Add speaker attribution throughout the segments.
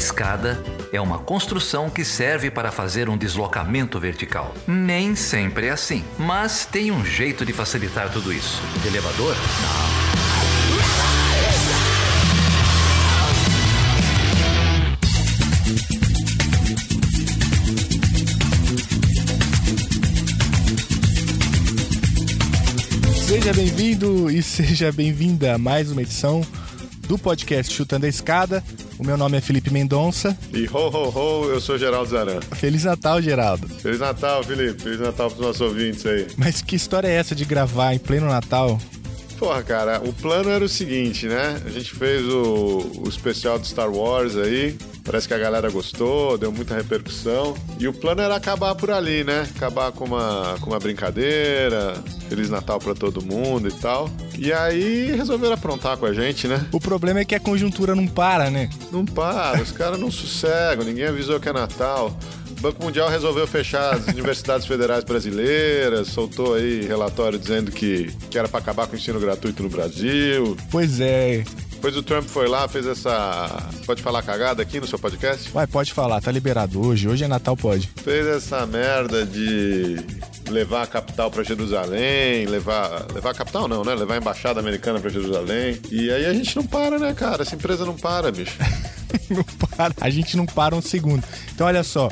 Speaker 1: escada é uma construção que serve para fazer um deslocamento vertical. Nem sempre é assim, mas tem um jeito de facilitar tudo isso. De elevador? Não.
Speaker 2: Seja bem-vindo e seja bem-vinda a mais uma edição do podcast Chutando a Escada. O meu nome é Felipe Mendonça.
Speaker 3: E ho, ho, ho, eu sou Geraldo Zaran.
Speaker 2: Feliz Natal, Geraldo.
Speaker 3: Feliz Natal, Felipe. Feliz Natal pros nossos ouvintes aí.
Speaker 2: Mas que história é essa de gravar em pleno Natal?
Speaker 3: Porra, cara, o plano era o seguinte, né? A gente fez o, o especial de Star Wars aí. Parece que a galera gostou, deu muita repercussão. E o plano era acabar por ali, né? Acabar com uma, com uma brincadeira, Feliz Natal pra todo mundo e tal. E aí resolveram aprontar com a gente, né?
Speaker 2: O problema é que a conjuntura não para, né?
Speaker 3: Não para, os caras não sossegam, ninguém avisou que é Natal. O Banco Mundial resolveu fechar as universidades federais brasileiras, soltou aí relatório dizendo que, que era para acabar com o ensino gratuito no Brasil.
Speaker 2: Pois é.
Speaker 3: Depois o Trump foi lá, fez essa. Pode falar cagada aqui no seu podcast?
Speaker 2: Vai, pode falar, tá liberado hoje. Hoje é Natal, pode.
Speaker 3: Fez essa merda de levar a capital para Jerusalém, levar. Levar a capital não, né? Levar a embaixada americana para Jerusalém. E aí a gente não para, né, cara? Essa empresa não para, bicho.
Speaker 2: não para. A gente não para um segundo. Então, olha só.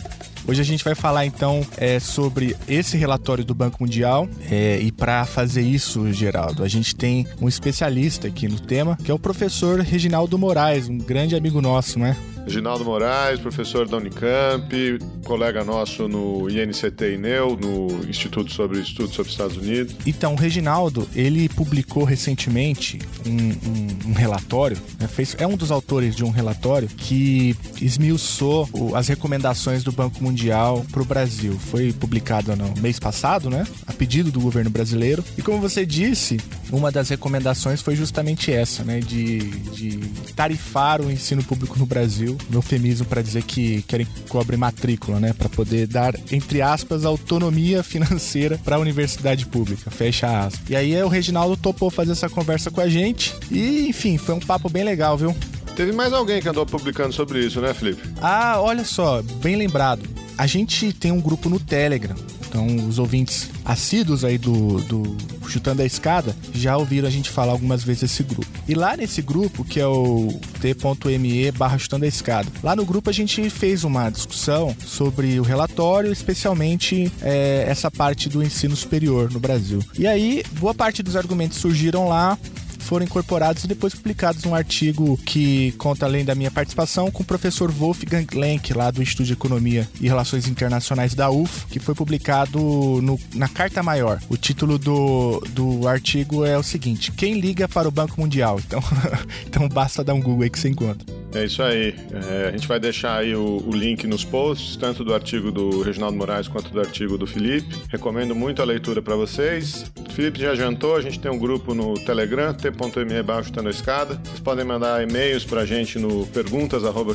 Speaker 2: Hoje a gente vai falar então é, sobre esse relatório do Banco Mundial é, e para fazer isso, Geraldo, a gente tem um especialista aqui no tema, que é o professor Reginaldo Moraes, um grande amigo nosso, né?
Speaker 3: Reginaldo Moraes, professor da Unicamp, colega nosso no INCT INEU, no Instituto sobre Estudos sobre Estados Unidos.
Speaker 2: Então, o Reginaldo, ele publicou recentemente um, um, um relatório, né, fez, é um dos autores de um relatório que esmiuçou o, as recomendações do Banco Mundial para o Brasil. Foi publicado no mês passado, né, a pedido do governo brasileiro. E como você disse, uma das recomendações foi justamente essa, né, de, de tarifar o ensino público no Brasil um eufemismo para dizer que querem cobre matrícula, né? Para poder dar, entre aspas, autonomia financeira para a universidade pública. Fecha aspas. E aí o Reginaldo topou fazer essa conversa com a gente. E, enfim, foi um papo bem legal, viu?
Speaker 3: Teve mais alguém que andou publicando sobre isso, né, Felipe?
Speaker 2: Ah, olha só, bem lembrado. A gente tem um grupo no Telegram. Então, os ouvintes assíduos aí do, do Chutando a Escada já ouviram a gente falar algumas vezes esse grupo. E lá nesse grupo, que é o t.me barra Chutando a Escada, lá no grupo a gente fez uma discussão sobre o relatório, especialmente é, essa parte do ensino superior no Brasil. E aí, boa parte dos argumentos surgiram lá foram incorporados e depois publicados um artigo que conta além da minha participação com o professor Wolfgang Lenk, lá do Instituto de Economia e Relações Internacionais da UF, que foi publicado no, na Carta Maior. O título do, do artigo é o seguinte: Quem liga para o Banco Mundial? Então, então basta dar um Google aí que você encontra.
Speaker 3: É isso aí. É, a gente vai deixar aí o, o, link nos posts, tanto do artigo do Reginaldo Moraes quanto do artigo do Felipe. Recomendo muito a leitura para vocês. O Felipe já jantou, a gente tem um grupo no Telegram, t.me barra a escada. Vocês podem mandar e-mails pra gente no perguntas arroba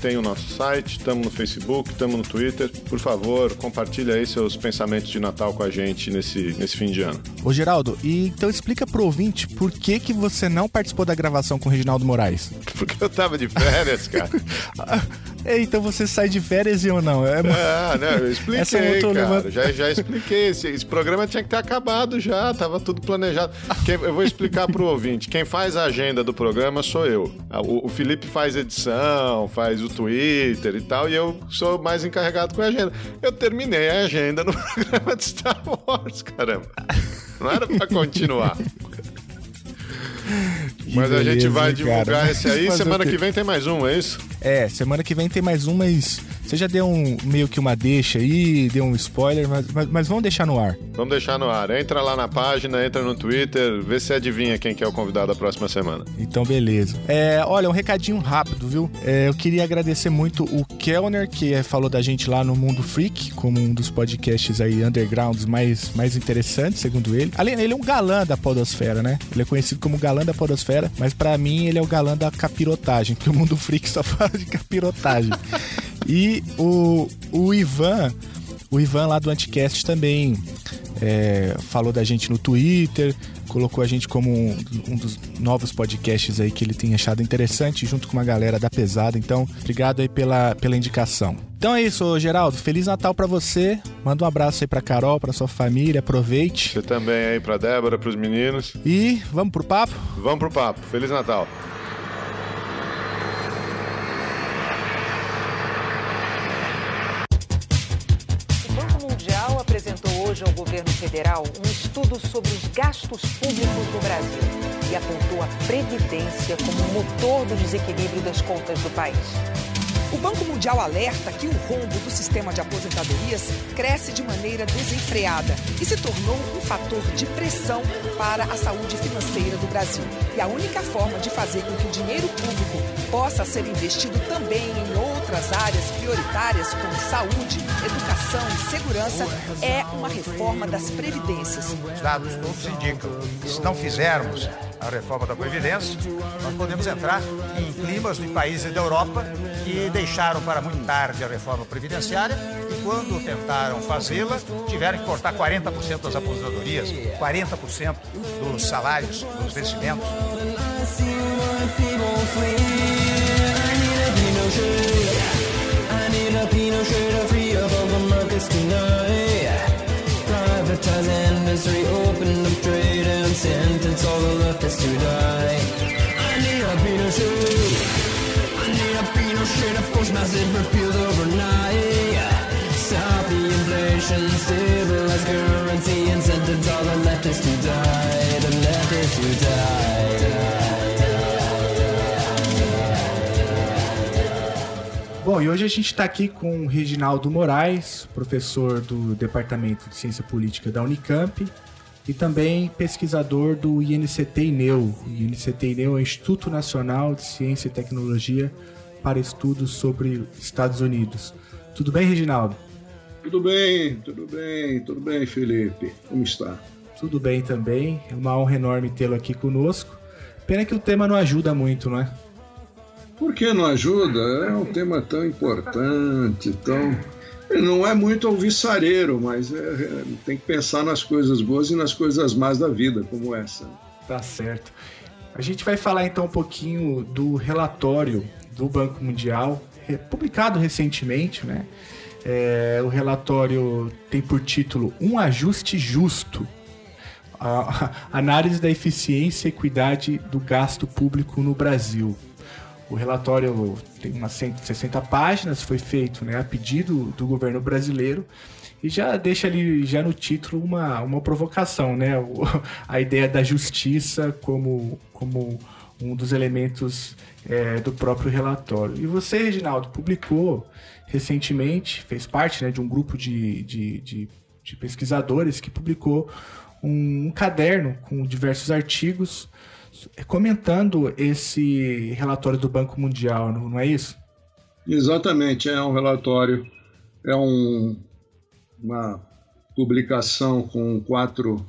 Speaker 3: Tem o nosso site, estamos no Facebook, estamos no Twitter. Por favor, compartilhe aí seus pensamentos de Natal com a gente nesse, nesse fim de ano.
Speaker 2: Ô Geraldo, e então explica pro ouvinte por que, que você não participou da gravação com o Reginaldo Reginaldo Moraes?
Speaker 3: Porque eu tava de férias, cara.
Speaker 2: é, então você sai de férias e eu não. É,
Speaker 3: ah, não, eu expliquei, Essa eu cara. Já, já expliquei. Esse, esse, programa tinha que ter acabado já, tava tudo planejado. Quem, eu vou explicar pro ouvinte. Quem faz a agenda do programa sou eu. O, o Felipe faz edição, faz o Twitter e tal, e eu sou mais encarregado com a agenda. Eu terminei a agenda no programa de Star Wars, caramba. Não era pra continuar. Mas beleza, a gente vai divulgar cara. esse aí. semana que vem tem mais um, é isso?
Speaker 2: É, semana que vem tem mais um, mas você já deu um meio que uma deixa aí, deu um spoiler, mas, mas, mas, vamos deixar no ar.
Speaker 3: Vamos deixar no ar. Entra lá na página, entra no Twitter, vê se adivinha quem que é o convidado da próxima semana.
Speaker 2: Então, beleza. É, olha, um recadinho rápido, viu? É, eu queria agradecer muito o Kellner, que falou da gente lá no Mundo Freak, como um dos podcasts aí undergrounds mais, mais interessantes, segundo ele. Além, ele é um galã da podosfera, né? Ele é conhecido como galã da podosfera, mas para mim ele é o galã da capirotagem, porque o Mundo Freak só fala de capirotagem. E o, o Ivan, o Ivan lá do Anticast também é, falou da gente no Twitter, colocou a gente como um, um, dos novos podcasts aí que ele tem achado interessante, junto com uma galera da pesada. Então, obrigado aí pela, pela indicação. Então é isso, Geraldo. Feliz Natal para você. Manda um abraço aí pra Carol, pra sua família. Aproveite.
Speaker 3: Você também aí pra Débora, pros meninos.
Speaker 2: E vamos pro papo?
Speaker 3: Vamos pro papo. Feliz Natal.
Speaker 4: Hoje ao governo federal um estudo sobre os gastos públicos no Brasil e apontou a Previdência como motor do desequilíbrio das contas do país.
Speaker 5: O Banco Mundial alerta que o rombo do sistema de aposentadorias cresce de maneira desenfreada e se tornou um fator de pressão para a saúde financeira do Brasil. E a única forma de fazer com que o dinheiro público possa ser investido também em outras áreas prioritárias, como saúde, educação e segurança, é uma reforma das previdências.
Speaker 6: Os dados todos indicam que se não fizermos a reforma da Previdência, nós podemos entrar em climas de países da Europa que deixaram para muito tarde a reforma previdenciária e quando tentaram fazê-la, tiveram que cortar 40% das aposentadorias, 40% dos salários, dos vencimentos. Privatize industry, open up trade and sentence all the left is to die. I need a Pinochet. I need a Pinochet, of course, massive repeals overnight. Stop the inflation, stabilize currency
Speaker 2: e hoje a gente está aqui com o Reginaldo Moraes, professor do Departamento de Ciência Política da Unicamp e também pesquisador do INCT-INEU. O INCT-INEU é o Instituto Nacional de Ciência e Tecnologia para Estudos sobre Estados Unidos. Tudo bem, Reginaldo?
Speaker 7: Tudo bem, tudo bem, tudo bem, Felipe. Como está?
Speaker 2: Tudo bem também. É uma honra enorme tê-lo aqui conosco. Pena que o tema não ajuda muito, não é?
Speaker 7: Por que não ajuda? É um tema tão importante, tão. Não é muito alvissareiro, mas é, é, tem que pensar nas coisas boas e nas coisas más da vida, como essa.
Speaker 2: Tá certo. A gente vai falar então um pouquinho do relatório do Banco Mundial, publicado recentemente, né? É, o relatório tem por título Um Ajuste Justo. A análise da eficiência e equidade do gasto público no Brasil. O relatório tem umas 160 páginas, foi feito né, a pedido do governo brasileiro e já deixa ali já no título uma, uma provocação, né? a ideia da justiça como, como um dos elementos é, do próprio relatório. E você, Reginaldo, publicou recentemente, fez parte né, de um grupo de, de, de, de pesquisadores que publicou um, um caderno com diversos artigos comentando esse relatório do Banco Mundial, não é isso?
Speaker 7: Exatamente, é um relatório, é um, uma publicação com quatro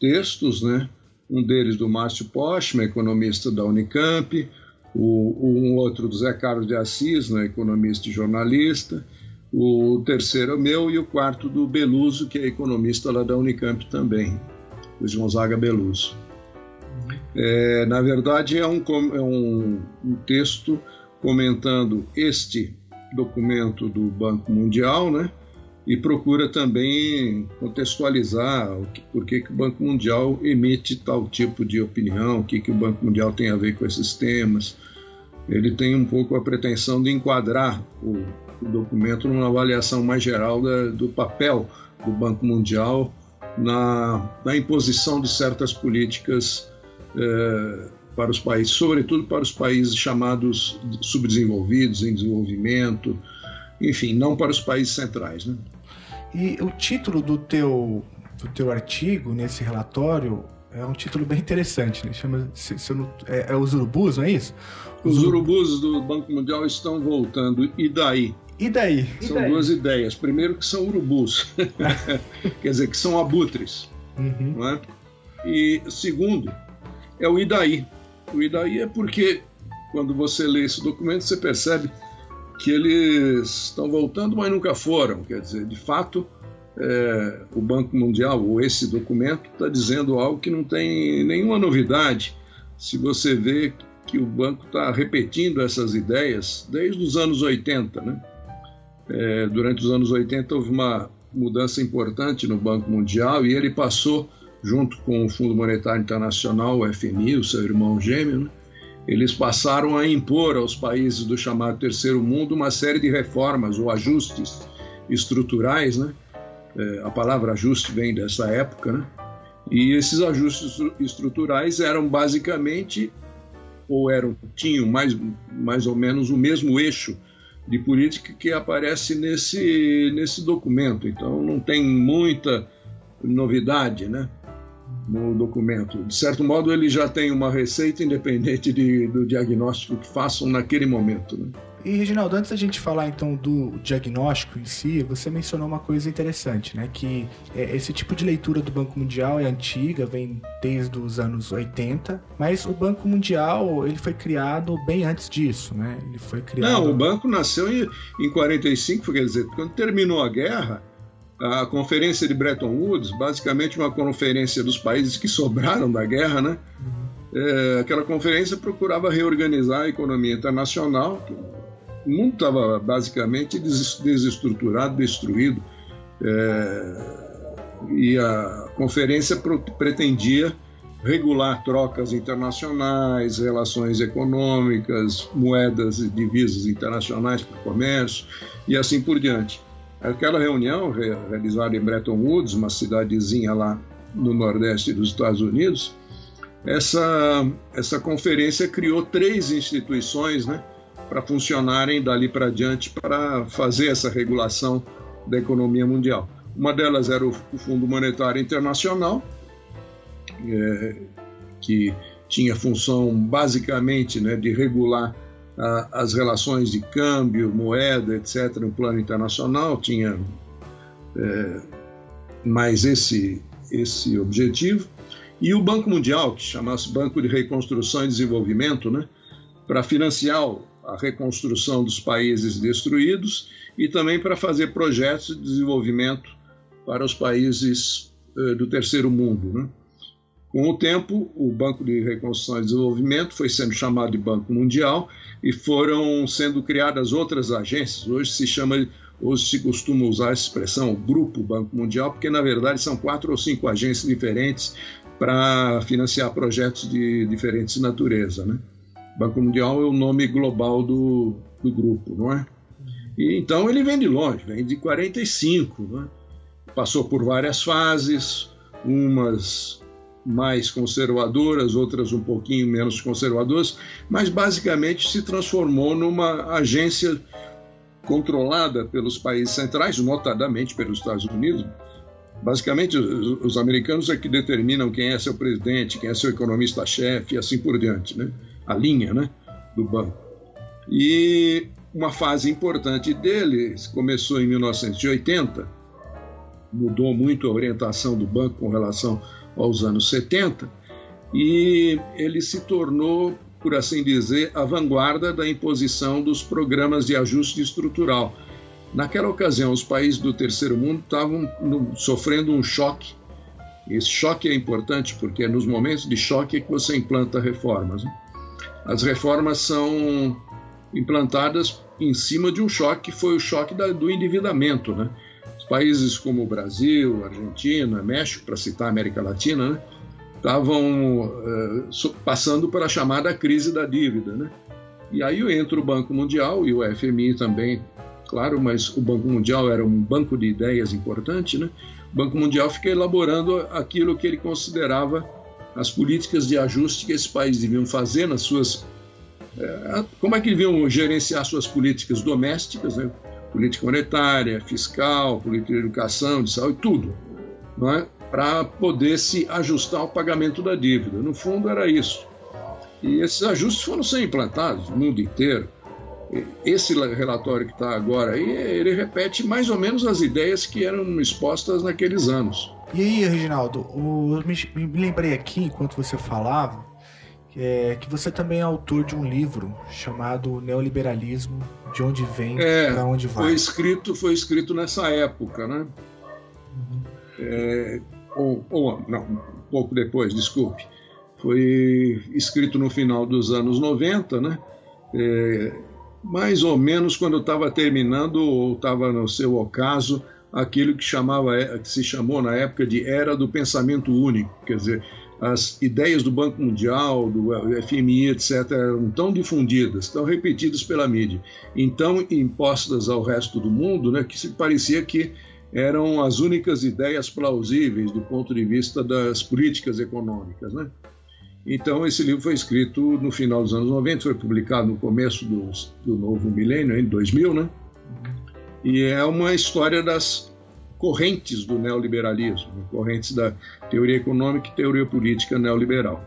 Speaker 7: textos, né? Um deles do Márcio Postman, economista da Unicamp, o, um outro do Zé Carlos de Assis, né, economista e jornalista, o terceiro é meu e o quarto do Beluso, que é economista lá da Unicamp também, o Gonzaga Beluso. É, na verdade, é, um, é um, um, texto comentando este documento do Banco Mundial, né? E procura também contextualizar o que, por que, que o Banco Mundial emite tal tipo de opinião, o que, que o Banco Mundial tem a ver com esses temas. Ele tem um pouco a pretensão de enquadrar o, o documento numa avaliação mais geral da, do papel do Banco Mundial na, na imposição de certas políticas é, para os países, sobretudo para os países chamados subdesenvolvidos, em desenvolvimento, enfim, não para os países centrais. Né?
Speaker 2: E o título do teu, do teu artigo nesse relatório é um título bem interessante, né? Chama, se, se não, é, é, Os Urubus, não é isso?
Speaker 7: Os, os urubus do Banco Mundial estão voltando. E daí?
Speaker 2: E daí?
Speaker 7: São
Speaker 2: e daí?
Speaker 7: duas ideias. Primeiro que são urubus, quer dizer, que são abutres. Uhum. Não é? E segundo, é o Idaí. O Idaí é porque, quando você lê esse documento, você percebe que eles estão voltando, mas nunca foram. Quer dizer, de fato, é, o Banco Mundial, ou esse documento, está dizendo algo que não tem nenhuma novidade. Se você vê que o banco está repetindo essas ideias desde os anos 80. Né? É, durante os anos 80 houve uma mudança importante no Banco Mundial e ele passou, junto com o Fundo Monetário Internacional, o FMI, o seu irmão gêmeo, né? eles passaram a impor aos países do chamado Terceiro Mundo uma série de reformas ou ajustes estruturais, né? É, a palavra ajuste vem dessa época, né? E esses ajustes estruturais eram basicamente ou eram tinham mais, mais ou menos o mesmo eixo de política que aparece nesse, nesse documento. Então não tem muita novidade né, no documento. De certo modo, ele já tem uma receita independente de, do diagnóstico que façam naquele momento. Né?
Speaker 2: E, Reginaldo, antes da gente falar então do diagnóstico em si, você mencionou uma coisa interessante, né? Que é, esse tipo de leitura do Banco Mundial é antiga, vem desde os anos 80, mas o Banco Mundial ele foi criado bem antes disso, né? Ele foi criado.
Speaker 7: Não, o banco nasceu em, em 45, quer dizer, quando terminou a guerra, a conferência de Bretton Woods, basicamente uma conferência dos países que sobraram da guerra, né? Uhum. É, aquela conferência procurava reorganizar a economia internacional, o mundo estava basicamente desestruturado, destruído. É, e a conferência pretendia regular trocas internacionais, relações econômicas, moedas e divisas internacionais para o comércio e assim por diante. Aquela reunião realizada em Bretton Woods, uma cidadezinha lá no nordeste dos Estados Unidos, essa, essa conferência criou três instituições, né? para funcionarem dali para diante para fazer essa regulação da economia mundial. Uma delas era o Fundo Monetário Internacional, é, que tinha função basicamente né, de regular as relações de câmbio, moeda, etc., no plano internacional, tinha é, mais esse, esse objetivo. E o Banco Mundial, que chamasse Banco de Reconstrução e Desenvolvimento, né, para financiar a reconstrução dos países destruídos e também para fazer projetos de desenvolvimento para os países eh, do terceiro mundo. Né? Com o tempo, o Banco de Reconstrução e Desenvolvimento foi sendo chamado de Banco Mundial e foram sendo criadas outras agências. Hoje se chama, hoje se costuma usar a expressão Grupo Banco Mundial, porque na verdade são quatro ou cinco agências diferentes para financiar projetos de diferentes natureza, né? Banco Mundial é o nome global do, do grupo, não é? E, então ele vem de longe, vem de 45, não é? passou por várias fases, umas mais conservadoras, outras um pouquinho menos conservadoras, mas basicamente se transformou numa agência controlada pelos países centrais, notadamente pelos Estados Unidos. Basicamente, os, os americanos é que determinam quem é seu presidente, quem é seu economista-chefe e assim por diante, né? a linha né, do banco. E uma fase importante deles começou em 1980, mudou muito a orientação do banco com relação aos anos 70, e ele se tornou, por assim dizer, a vanguarda da imposição dos programas de ajuste estrutural. Naquela ocasião, os países do terceiro mundo estavam sofrendo um choque. Esse choque é importante porque é nos momentos de choque que você implanta reformas. Né? As reformas são implantadas em cima de um choque que foi o choque da, do endividamento, né? Países como o Brasil, Argentina, México, para citar a América Latina, né? estavam uh, passando pela chamada crise da dívida, né? E aí entra o Banco Mundial e o FMI também, claro, mas o Banco Mundial era um banco de ideias importante, né? O Banco Mundial fica elaborando aquilo que ele considerava as políticas de ajuste que esses países deviam fazer nas suas. É, como é que deviam gerenciar suas políticas domésticas, né? Política monetária, fiscal, política de educação, de saúde, tudo, não é? para poder se ajustar ao pagamento da dívida. No fundo, era isso. E esses ajustes foram sendo implantados no mundo inteiro. Esse relatório que está agora aí, ele repete mais ou menos as ideias que eram expostas naqueles anos.
Speaker 2: E aí, Reginaldo, me, me, lembrei aqui, enquanto você falava, é, que você também é autor de um livro chamado Neoliberalismo, de onde vem
Speaker 7: é,
Speaker 2: para onde vai.
Speaker 7: Foi escrito, foi escrito nessa época, né? é, ou, ou, não, um pouco depois, desculpe, foi escrito no final dos anos 90, né? É, mais ou menos quando eu estava terminando ou estava no seu ocaso aquilo que chamava que se chamou na época de era do pensamento único, quer dizer, as ideias do Banco Mundial, do FMI, etc., eram tão difundidas, tão repetidas pela mídia, então impostas ao resto do mundo, né, que se parecia que eram as únicas ideias plausíveis do ponto de vista das políticas econômicas. Né? Então, esse livro foi escrito no final dos anos 90, foi publicado no começo do, do novo milênio, em 2000, né? E é uma história das correntes do neoliberalismo, correntes da teoria econômica e teoria política neoliberal.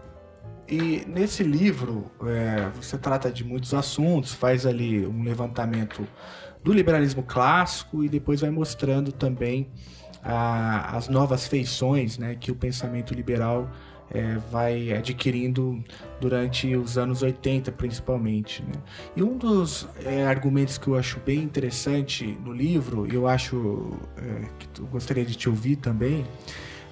Speaker 2: E nesse livro é, você trata de muitos assuntos, faz ali um levantamento do liberalismo clássico e depois vai mostrando também a, as novas feições né, que o pensamento liberal é, vai adquirindo durante os anos 80, principalmente. Né? E um dos é, argumentos que eu acho bem interessante no livro, e eu acho é, que eu gostaria de te ouvir também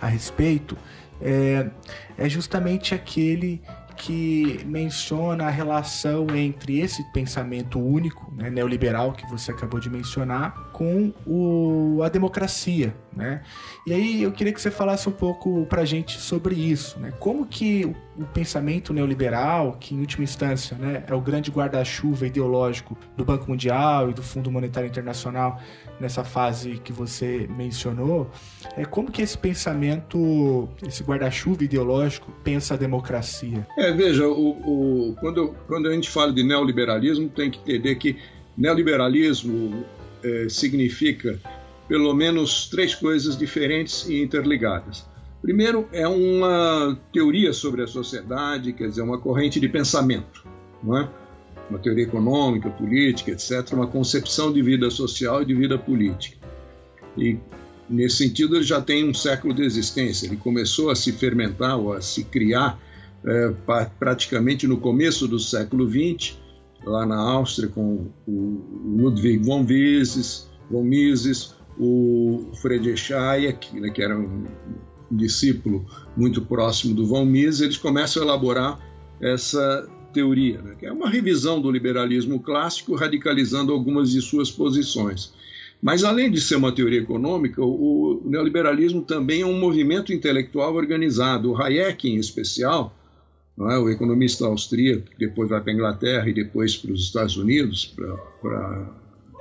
Speaker 2: a respeito, é, é justamente aquele que menciona a relação entre esse pensamento único, né, neoliberal, que você acabou de mencionar, com o, a democracia. Né? E aí eu queria que você falasse um pouco para a gente sobre isso. Né? Como que o, pensamento neoliberal, que em última instância né, é o grande guarda-chuva ideológico do Banco Mundial e do Fundo Monetário Internacional, nessa fase que você mencionou, é como que esse pensamento, esse guarda-chuva ideológico pensa a democracia?
Speaker 7: É, veja, o, o, quando, quando a gente fala de neoliberalismo, tem que entender que neoliberalismo é, significa pelo menos três coisas diferentes e interligadas. Primeiro, é uma teoria sobre a sociedade, quer dizer, uma corrente de pensamento, não é? uma teoria econômica, política, etc., uma concepção de vida social e de vida política. E, nesse sentido, ele já tem um século de existência. Ele começou a se fermentar ou a se criar é, praticamente no começo do século XX, lá na Áustria, com o Ludwig von Mises, von Mises o Friedrich Hayek, né, que era um discípulo muito próximo do von Mises, eles começam a elaborar essa teoria, né, que é uma revisão do liberalismo clássico, radicalizando algumas de suas posições. Mas, além de ser uma teoria econômica, o, neoliberalismo também é um movimento intelectual organizado. O Hayek, em especial, é? o economista austríaco, que depois vai para a Inglaterra e depois para os Estados Unidos, para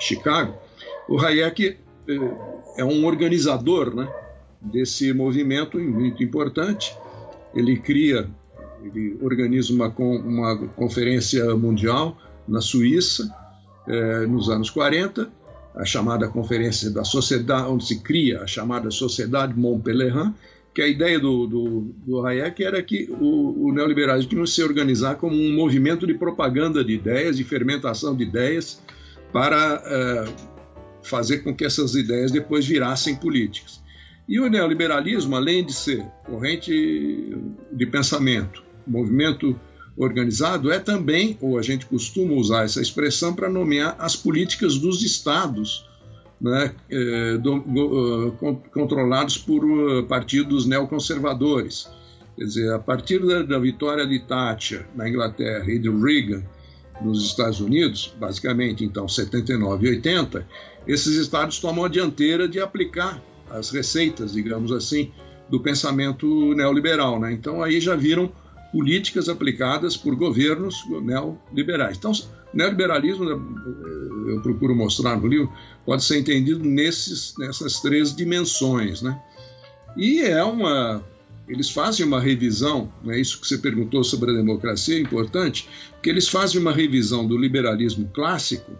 Speaker 7: Chicago, o Hayek eh, é um organizador né, desse movimento muito importante. Ele cria ele organiza uma, uma conferência mundial na Suíça, é, nos anos 40, a chamada Conferência da Sociedade, onde se cria a chamada Sociedade Montpellier, que a ideia do, do, do Hayek era que o, o neoliberalismo tinha que se organizar como um movimento de propaganda de ideias, de fermentação de ideias, para é, fazer com que essas ideias depois virassem políticas. E o neoliberalismo, além de ser corrente de pensamento, movimento organizado é também, ou a gente costuma usar essa expressão para nomear as políticas dos estados, né, eh, do, uh, controlados por uh, partidos neoconservadores. Quer dizer, a partir da, da, vitória de Thatcher na Inglaterra e de Reagan nos Estados Unidos, basicamente então 79 e 80, esses estados tomam a dianteira de aplicar as receitas, digamos assim, do pensamento neoliberal. Né? Então aí já viram políticas aplicadas por governos neoliberais. Então, neoliberalismo, né, eu procuro mostrar no livro, pode ser entendido nesses, nessas três dimensões. Né? E é uma. Eles fazem uma revisão, é isso que você perguntou sobre a democracia é importante, que eles fazem uma revisão do liberalismo clássico.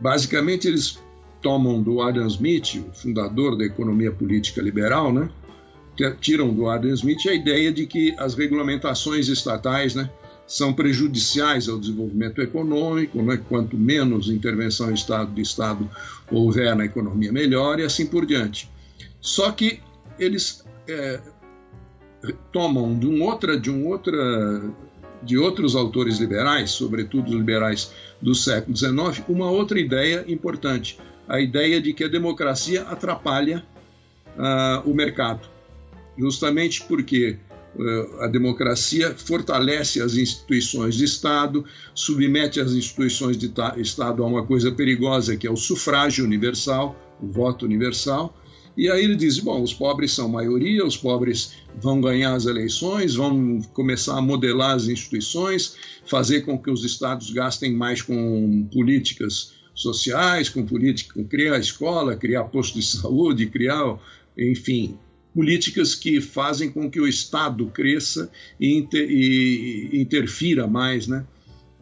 Speaker 7: Basicamente, eles tomam do Adam Smith, o fundador da economia política liberal, né? tiram do Adam Smith a ideia de que as regulamentações estatais né, são prejudiciais ao desenvolvimento econômico, né, quanto menos intervenção Estado, de Estado houver na economia, melhor, e assim por diante. Só que eles é, tomam de um outra, de um outra, de outros autores liberais, sobretudo liberais do século XIX, uma outra ideia importante, a ideia de que a democracia atrapalha uh, o mercado, justamente porque uh, a democracia fortalece as instituições de Estado, submete as instituições de Estado a uma coisa perigosa que é o sufrágio universal, o voto universal. E aí ele diz: bom, os pobres são maioria, os pobres vão ganhar as eleições, vão começar a modelar as instituições, fazer com que os estados gastem mais com políticas sociais, com política, com criar escola, criar posto de saúde, criar, enfim, políticas que fazem com que o Estado cresça e, inter, e interfira mais né,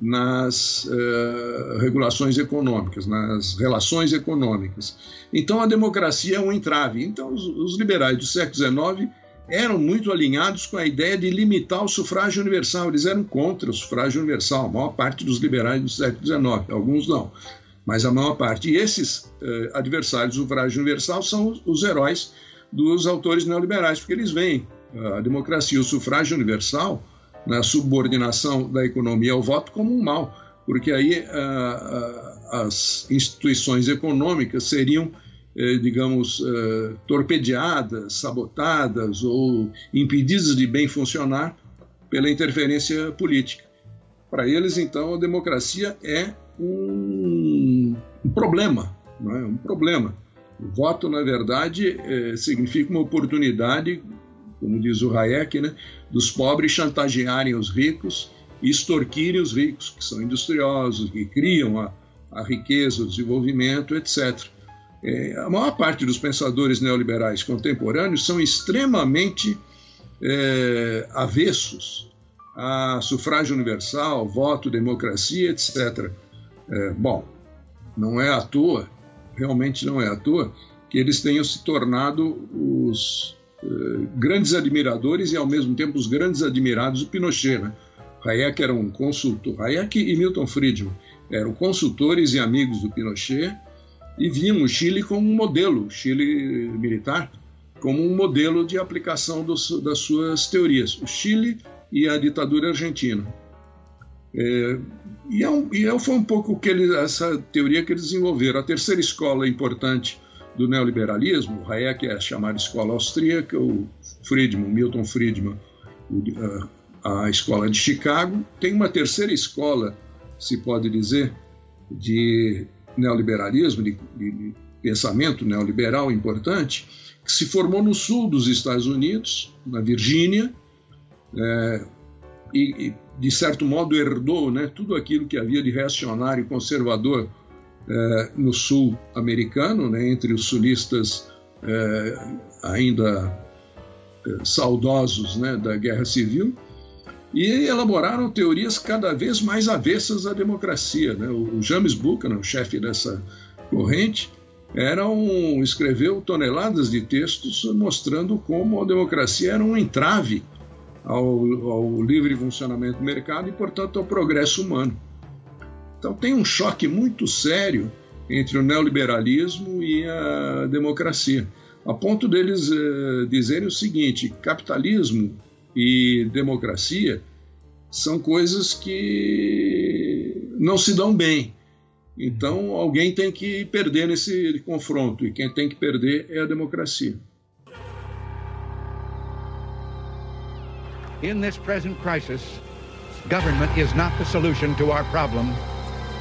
Speaker 7: nas uh, regulações econômicas, nas relações econômicas. Então a democracia é um entrave. Então os, os liberais do século XIX eram muito alinhados com a ideia de limitar o sufrágio universal. Eles eram contra o sufrágio universal, a maior parte dos liberais do século XIX, alguns não mas a maior parte. E esses eh, adversários do sufrágio universal são os, os, heróis dos autores neoliberais, porque eles veem a democracia, o sufrágio universal, na subordinação da economia ao voto, como um mal, porque aí as instituições econômicas seriam, eh, digamos, eh, torpedeadas, sabotadas ou impedidas de bem funcionar pela interferência política. Para eles, então, a democracia é um, problema, não é? um problema. O voto, na verdade, é, significa uma oportunidade, como diz o Hayek, né, dos pobres chantagearem os ricos e extorquirem os ricos, que são industriosos, que criam a, a riqueza, o desenvolvimento, etc. É, a maior parte dos pensadores neoliberais contemporâneos são extremamente é, avessos a sufrágio universal, voto, democracia, etc. É, bom, não é à toa, realmente não é à toa, que eles tenham se tornado os eh, grandes admiradores e, ao mesmo tempo, os grandes admirados do Pinochet. Né? Hayek era um consultor, Hayek e Milton Friedman eram consultores e amigos do Pinochet e viam o Chile como um modelo, o Chile militar, como um modelo de aplicação dos, das suas teorias. O Chile e a ditadura argentina. É, e, é um, e é, foi um pouco que ele, essa teoria que eles desenvolveram. A terceira escola importante do neoliberalismo, o Hayek é chamada escola austríaca, o Friedman, Milton Friedman, a, escola de Chicago, tem uma terceira escola, se pode dizer, de neoliberalismo, de, de pensamento neoliberal importante, que se formou no sul dos Estados Unidos, na Virgínia, é, e, e, de certo modo, herdou né, tudo aquilo que havia de reacionário e conservador é, no sul americano, né, entre os sulistas é, ainda é, saudosos né, da Guerra Civil, e elaboraram teorias cada vez mais avessas à democracia. Né? O James Buchanan, o chefe dessa corrente, era um, escreveu toneladas de textos mostrando como a democracia era um entrave ao, ao livre funcionamento do mercado e, portanto, ao progresso humano. Então, tem um choque muito sério entre o neoliberalismo e a democracia, a ponto deles eh, dizerem o seguinte: capitalismo e democracia são coisas que não se dão bem. Então, alguém tem que perder nesse confronto, e quem tem que perder é a democracia.
Speaker 8: In this present crisis, government is not the solution to our problem.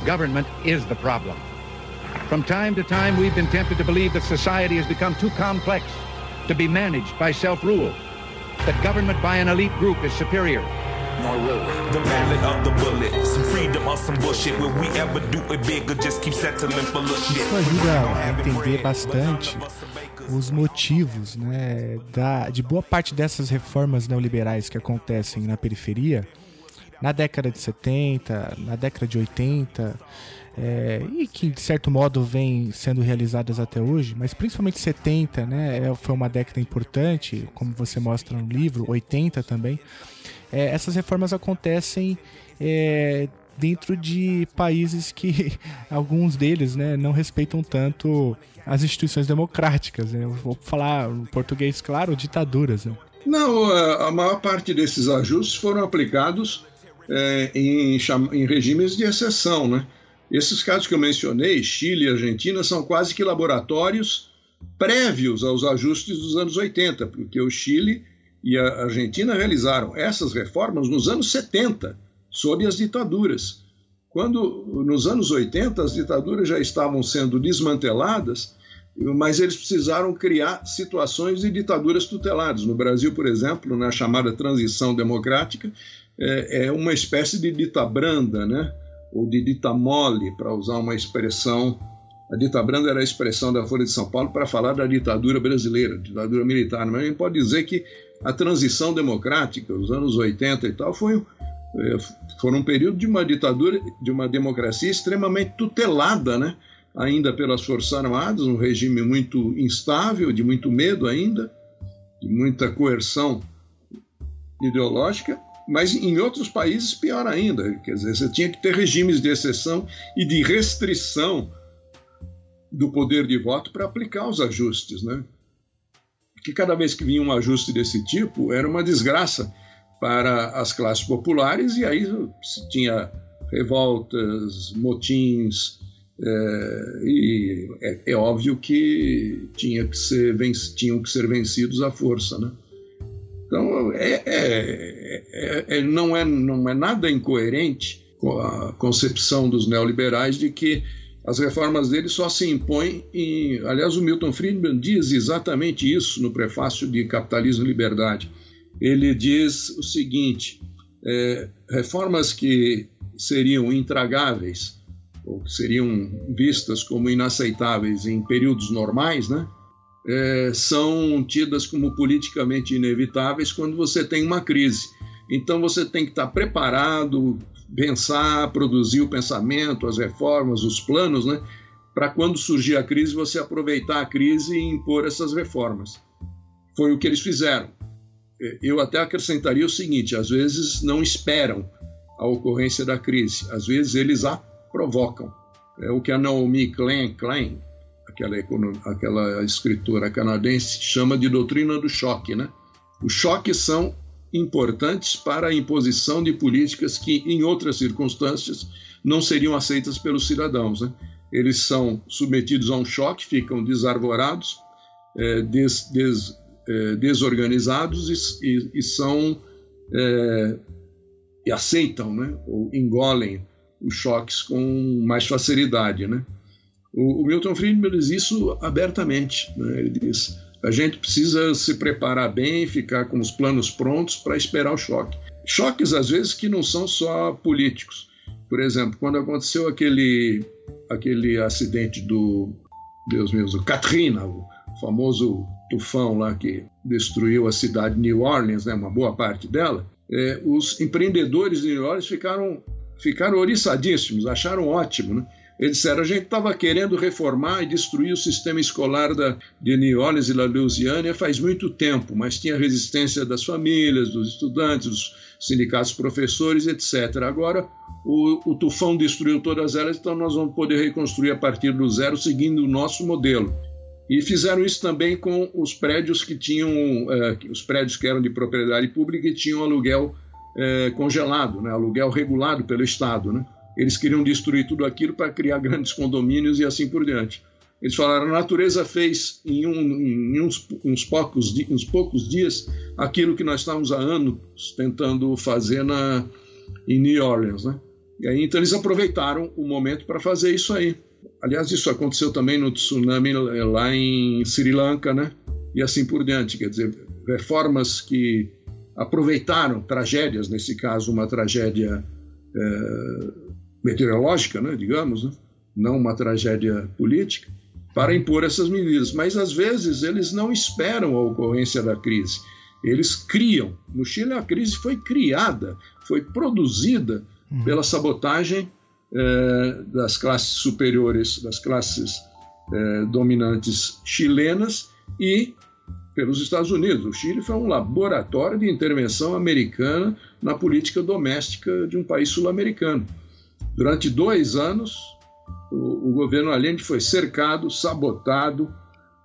Speaker 8: Government is the problem. From time to time, we've been tempted to believe that society has become too complex to be managed by self-rule, that government by an elite group is superior.
Speaker 9: The ballad of the bullet, some freedom or some bullshit. Will we ever do it big or just keep settling for little shit?
Speaker 2: Isso ajuda a entender bastante os motivos né, da, de boa parte dessas reformas neoliberais que acontecem na periferia, na década de 70, na década de 80, é, e que de certo modo vem sendo realizadas até hoje, mas principalmente 70, né, é, foi uma década importante, como você mostra no livro, 80 também. É, essas reformas acontecem é, dentro de países que alguns deles né, não respeitam tanto as instituições democráticas. Né? Eu vou falar em português, claro, ditaduras. Né?
Speaker 7: Não, a maior parte desses ajustes foram aplicados é, em, em, regimes de exceção. Né? Esses casos que eu mencionei, Chile e Argentina, são quase que laboratórios prévios aos ajustes dos anos 80, porque o Chile e a Argentina realizaram essas reformas nos anos 70, sob as ditaduras. Quando, nos anos 80, as ditaduras já estavam sendo desmanteladas, mas eles precisaram criar situações de ditaduras tuteladas. No Brasil, por exemplo, na chamada transição democrática, é, é uma espécie de dita branda, né? ou de dita mole, para usar uma expressão. A dita branda era a expressão da Folha de São Paulo para falar da ditadura brasileira, ditadura militar. Mas a gente pode dizer que a transição democrática, os anos 80 e tal, foi, é, foram um período de uma ditadura, de uma democracia extremamente tutelada, né? ainda pelas Forças Armadas, um regime muito instável, de muito medo ainda, de muita coerção ideológica, mas em outros países pior ainda, quer dizer, você tinha que ter regimes de exceção e de restrição do poder de voto para aplicar os ajustes, né? Que cada vez que vinha um ajuste desse tipo era uma desgraça para as classes populares e aí se tinha revoltas, motins, é, e é, é, óbvio que, tinha que ser tinham que ser vencidos à força, né? Então, é, é, é, não, é, não é nada incoerente com a concepção dos neoliberais de que as reformas dele só se impõem em. Aliás, o Milton Friedman diz exatamente isso no prefácio de Capitalismo e Liberdade. Ele diz o seguinte: é, reformas que seriam intragáveis ou que seriam vistas como inaceitáveis em períodos normais, né, é, são tidas como politicamente inevitáveis quando você tem uma crise. Então você tem que estar preparado, pensar, produzir o pensamento, as reformas, os planos, né, para quando surgir a crise você aproveitar a crise e impor essas reformas. Foi o que eles fizeram. É, eu até acrescentaria o seguinte: às vezes não esperam a ocorrência da crise, às vezes eles a provocam. É o que a Naomi Klein, Klein aquela, aquela escritora canadense, chama de doutrina do choque. Né? Os choques são importantes para a imposição de políticas que, em outras circunstâncias, não seriam aceitas pelos cidadãos. Né? Eles são submetidos a um choque, ficam desarvorados, é, des, des, é, desorganizados e, e, e são é, e aceitam, né? ou engolem os choques com mais facilidade, né? O, o Milton Friedman diz isso abertamente, né? Ele diz: a gente precisa se preparar bem, ficar com os planos prontos para esperar o choque. Choques às vezes que não são só políticos. Por exemplo, quando aconteceu aquele aquele acidente do Deus meu, o Katrina, o famoso tufão lá que destruiu a cidade de New Orleans, né, uma boa parte dela, é, os empreendedores de New Orleans ficaram ficaram oriçadíssimos, acharam ótimo, né? Eles disseram: a gente estava querendo reformar e destruir o sistema escolar da, de New Orleans e da Louisiana faz muito tempo, mas tinha resistência das famílias, dos estudantes, dos sindicatos professores, etc. Agora, o, o tufão destruiu todas elas, então nós vamos poder reconstruir a partir do zero, seguindo o nosso modelo. E fizeram isso também com os prédios que tinham, eh, os prédios que eram de propriedade pública e tinham aluguel é, congelado, né, aluguel regulado pelo Estado. Né? Eles queriam destruir tudo aquilo para criar grandes condomínios e assim por diante. Eles falaram: a natureza fez em, um, em uns, uns, poucos, uns poucos dias aquilo que nós estávamos há anos tentando fazer na, em New Orleans. Né? E aí, então, eles aproveitaram o momento para fazer isso aí. Aliás, isso aconteceu também no tsunami lá em Sri Lanka, né? E assim por diante. Quer dizer, reformas que aproveitaram tragédias, nesse caso uma tragédia é, meteorológica, né, digamos, né, não uma tragédia política, para impor essas medidas. Mas às vezes eles não esperam a ocorrência da crise, eles criam. No Chile a crise foi criada, foi produzida uhum. pela sabotagem é, das classes superiores, das classes é, dominantes chilenas e pelos Estados Unidos. O Chile foi um laboratório de intervenção americana na política doméstica de um país sul-americano. Durante dois anos, o, o, governo Allende foi cercado, sabotado,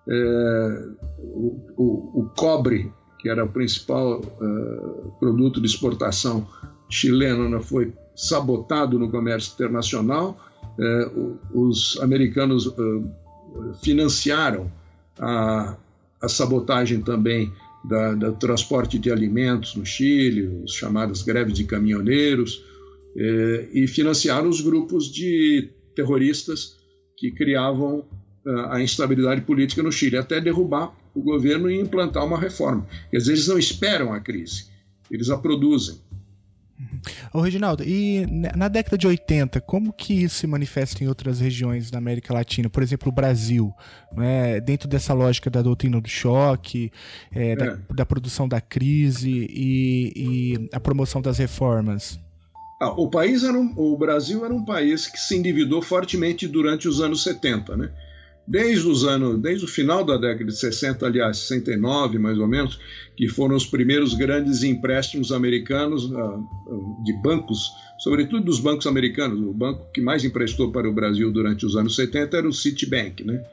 Speaker 7: é, o, o, o, cobre, que era o principal é, produto de exportação chileno, né, foi sabotado no comércio internacional. É, os americanos é, financiaram a, a sabotagem também da, do transporte de alimentos no Chile, os chamadas greves de caminhoneiros, e financiaram os grupos de terroristas que criavam uh, a instabilidade política no Chile, até derrubar o governo e implantar uma reforma. Quer dizer, eles não esperam a crise, eles a produzem.
Speaker 2: Ô Reginaldo, e na década de 80, como que isso se manifesta em outras regiões da América Latina? Por exemplo, o Brasil, né? dentro dessa lógica da doutrina do choque, é, é. Da, da, produção da crise e, e a promoção das reformas?
Speaker 7: Ah, o país era um, o Brasil era um país que se endividou fortemente durante os anos 70, né? Desde os anos, desde o final da década de 60, aliás, 69 mais ou menos, que foram os primeiros grandes empréstimos americanos uh, de bancos, sobretudo dos bancos americanos. O banco que mais emprestou para o Brasil durante os anos 70 era o Citibank, né?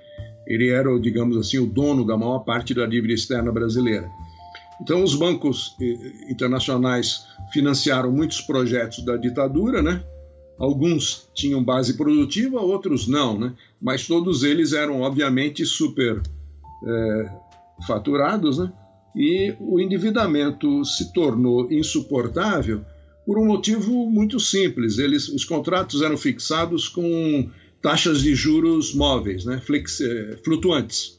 Speaker 7: Ele era, digamos assim, o dono da maior parte da dívida externa brasileira. Então, os bancos eh, internacionais financiaram muitos projetos da ditadura, né? Alguns tinham base produtiva, outros não, né? Mas todos eles eram, obviamente, super é, faturados, né? E o endividamento se tornou insuportável por um motivo muito simples. Eles, os contratos eram fixados com taxas de juros móveis, né? Flex, eh, flutuantes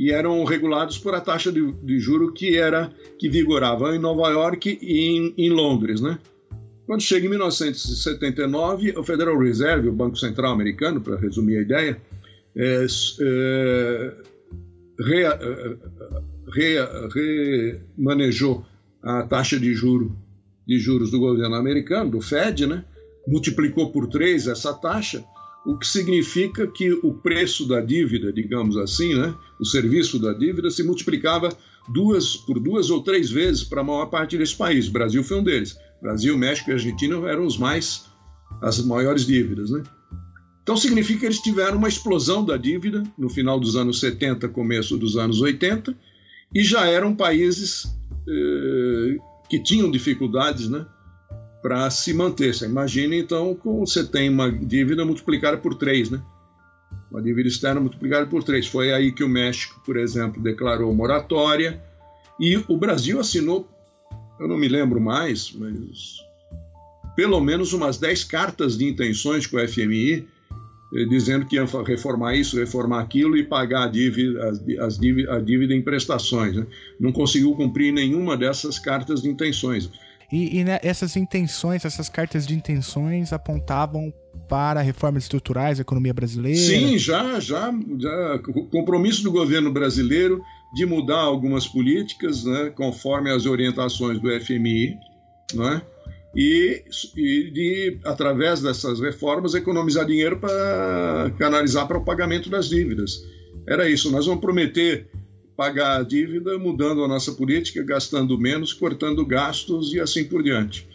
Speaker 7: e eram regulados por a taxa de, de juro que era que vigorava em Nova York e em, em Londres, né? Quando chega em 1979, o Federal Reserve, o Banco Central Americano, para resumir a ideia, é, é, re, re, remanejou a taxa de, juro, de juros do governo americano, do Fed, né? multiplicou por três essa taxa o que significa que o preço da dívida, digamos assim, né, o serviço da dívida, se multiplicava duas por duas ou três vezes para a maior parte desse país. O Brasil foi um deles. Brasil, México e Argentina eram os mais as maiores dívidas, né? Então significa que eles tiveram uma explosão da dívida no final dos anos 70, começo dos anos 80, e já eram países eh, que tinham dificuldades, né? para se manter. Você imagina, então, como você tem uma dívida multiplicada por três, né? Uma dívida externa multiplicada por três. Foi aí que o México, por exemplo, declarou moratória e o Brasil assinou, eu não me lembro mais, mas pelo menos umas dez cartas de intenções com o FMI, eh, dizendo que ia reformar isso, reformar aquilo e pagar a dívida, as, as dívida, a dívida em prestações. Né? Não conseguiu cumprir nenhuma dessas cartas de intenções.
Speaker 2: E, e né, essas intenções, essas cartas de intenções apontavam para reformas estruturais da economia brasileira?
Speaker 7: Sim, já, já, já. Compromisso do governo brasileiro de mudar algumas políticas, né, conforme as orientações do FMI, né, e, e de, através dessas reformas, economizar dinheiro para canalizar para o pagamento das dívidas. Era isso. Nós vamos prometer pagar a dívida, mudando a nossa política, gastando menos, cortando gastos e assim por diante.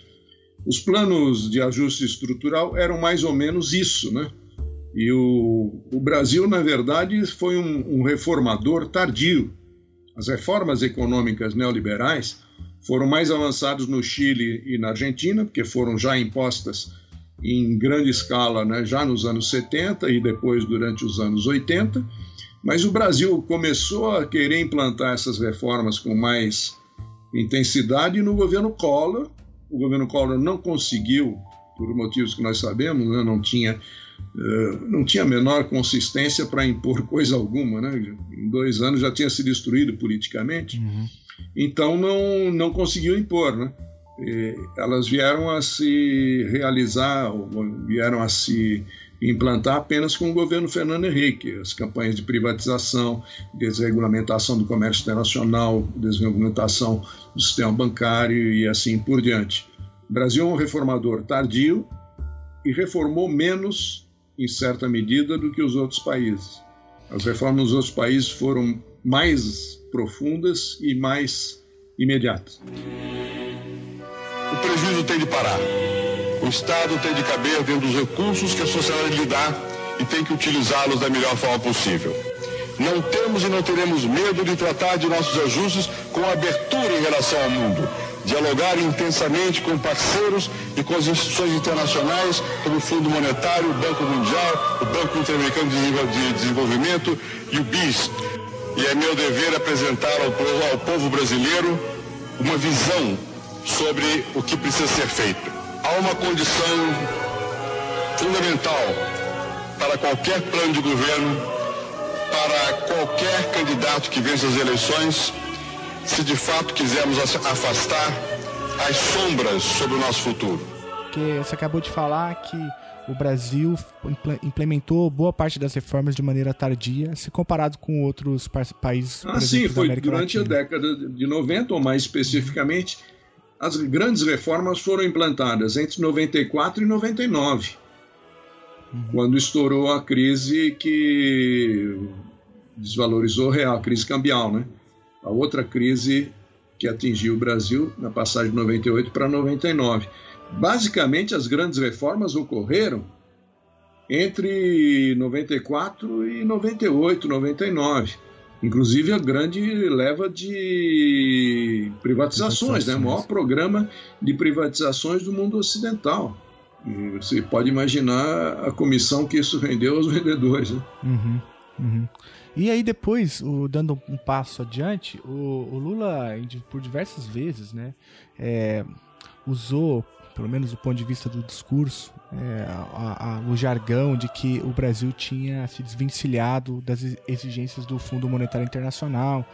Speaker 7: Os planos de ajuste estrutural eram mais ou menos isso, né? E o, o Brasil, na verdade, foi um, um reformador tardio. As reformas econômicas neoliberais foram mais avançadas no Chile e na Argentina, porque foram já impostas em grande escala né, já nos anos 70 e depois durante os anos 80 mas o Brasil começou a querer implantar essas reformas com mais intensidade no governo Collor. O governo Collor não conseguiu, por motivos que nós sabemos, né? não tinha Uh, não tinha a menor consistência para impor coisa alguma, né? Em dois anos já tinha se destruído politicamente, uhum. então não não conseguiu impor, né? E elas vieram a se realizar, vieram a se implantar apenas com o governo Fernando Henrique, as campanhas de privatização, desregulamentação do comércio internacional, desregulamentação do sistema bancário e assim por diante. O Brasil é um reformador tardio e reformou menos, em certa medida, do que os outros países. As reformas nos outros países foram mais profundas e mais imediatas.
Speaker 10: O prejuízo tem de parar. O Estado tem de caber dentro dos recursos que a sociedade lhe dá e tem que utilizá-los da melhor forma possível. Não temos e não teremos medo de tratar de nossos ajustes com abertura em relação ao mundo, dialogar intensamente com parceiros e com as instituições internacionais, como o Fundo Monetário, o Banco Mundial, o Banco Interamericano de Desenvolvimento e o BIS, e é meu dever apresentar ao povo, brasileiro uma visão sobre o que precisa ser feito. Há uma condição fundamental para qualquer plano de governo, para qualquer candidato que vença as eleições, se de fato quisermos afastar as sombras sobre o nosso futuro.
Speaker 2: Que você acabou de falar que o Brasil implementou boa parte das reformas de maneira tardia, se comparado com outros países.
Speaker 7: Ah, sim, foi durante Latina. a década de 90, ou mais especificamente, as grandes reformas foram implantadas entre 94 e 99, uhum. quando estourou a crise que desvalorizou o real, a crise cambial, né? A outra crise que atingiu o Brasil na passagem de 98 para 99. Basicamente, as grandes reformas ocorreram entre 94 e 98, 99. Inclusive a grande leva de privatizações, né? o maior programa de privatizações do mundo ocidental. E você pode imaginar a comissão que isso rendeu aos vendedores. Né?
Speaker 2: Uhum, uhum. E aí depois, o, dando um passo adiante, o, o Lula, por diversas vezes, né, é, usou pelo menos do ponto de vista do discurso, é, a, a, o jargão de que o Brasil tinha se desvencilhado das exigências do Fundo Monetário Internacional,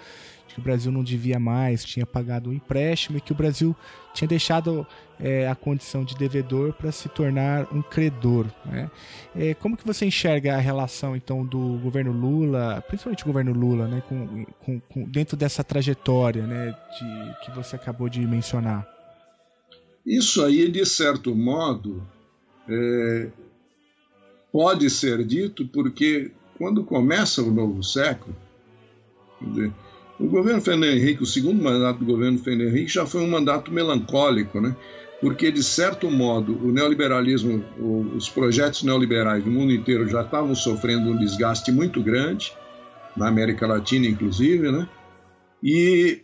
Speaker 2: que o Brasil não devia mais, tinha pagado um empréstimo e que o Brasil tinha deixado é, a condição de devedor para se tornar um credor. Né? É, como que você enxerga a relação então do governo Lula, principalmente o governo Lula, né, com, com, com dentro dessa trajetória né, de, que você acabou de mencionar?
Speaker 7: Isso aí, de certo modo, é, pode ser dito porque quando começa o novo século, dizer, o governo Fernando Henrique, o segundo mandato do governo Fernando Henrique já foi um mandato melancólico, né? porque de certo modo o neoliberalismo, os projetos neoliberais do mundo inteiro já estavam sofrendo um desgaste muito grande, na América Latina inclusive, né? e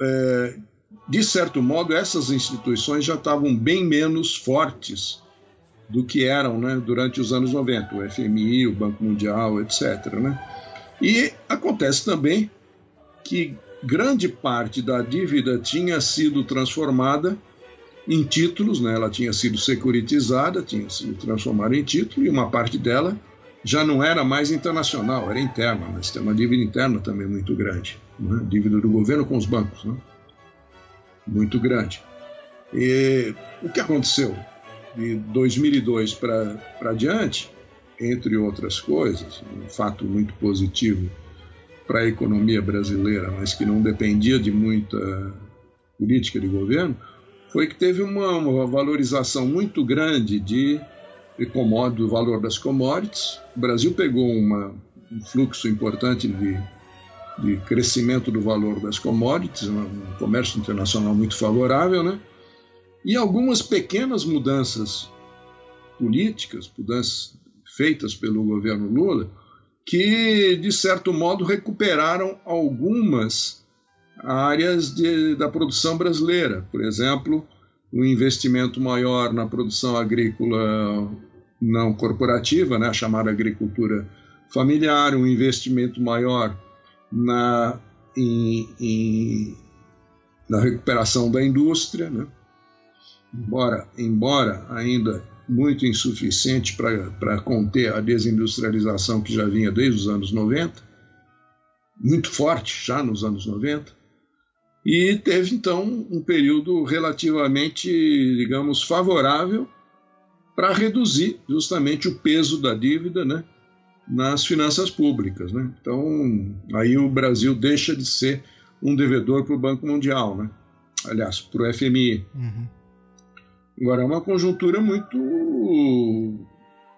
Speaker 7: é, de certo modo, essas instituições já estavam bem menos fortes do que eram né, durante os anos 90, o FMI, o Banco Mundial, etc. Né? E acontece também que grande parte da dívida tinha sido transformada em títulos, né? ela tinha sido securitizada, tinha sido transformada em título, e uma parte dela já não era mais internacional, era interna, mas tem uma dívida interna também muito grande, né? dívida do governo com os bancos. Né? Muito grande. E o que aconteceu? De 2002 para diante, entre outras coisas, um fato muito positivo para a economia brasileira, mas que não dependia de muita política de governo, foi que teve uma, uma valorização muito grande de, de do valor das commodities. O Brasil pegou uma, um fluxo importante de de crescimento do valor das commodities, um comércio internacional muito favorável, né? E algumas pequenas mudanças políticas, mudanças feitas pelo governo Lula, que de certo modo recuperaram algumas áreas de, da produção brasileira. Por exemplo, um investimento maior na produção agrícola não corporativa, né, a chamada agricultura familiar, um investimento maior na, em, em, na recuperação da indústria, né? embora, embora ainda muito insuficiente para conter a desindustrialização que já vinha desde os anos 90, muito forte já nos anos 90, e teve então um período relativamente, digamos, favorável para reduzir justamente o peso da dívida, né? Nas finanças públicas. Né? Então, aí o Brasil deixa de ser um devedor para o Banco Mundial, né? aliás, para o FMI. Uhum. Agora, é uma conjuntura muito,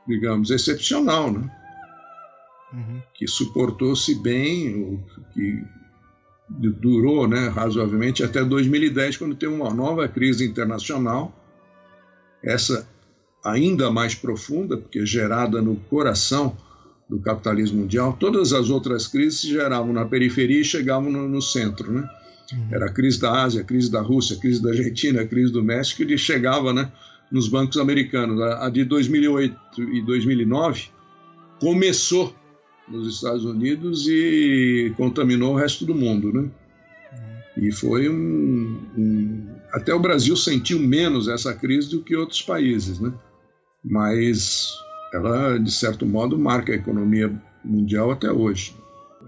Speaker 7: digamos, excepcional, né? Uhum. que suportou-se bem, que durou né, razoavelmente até 2010, quando teve uma nova crise internacional, essa ainda mais profunda, porque gerada no coração do capitalismo mundial, todas as outras crises se geravam na periferia e chegavam no, no centro, né? Uhum. Era a crise da Ásia, a crise da Rússia, a crise da Argentina, a crise do México, e chegava, né, nos bancos americanos. A, a de 2008 e 2009 começou nos Estados Unidos e contaminou o resto do mundo, né? E foi um, um, Até o Brasil sentiu menos essa crise do que outros países, né? Mas ela, de certo modo, marca a economia mundial até hoje.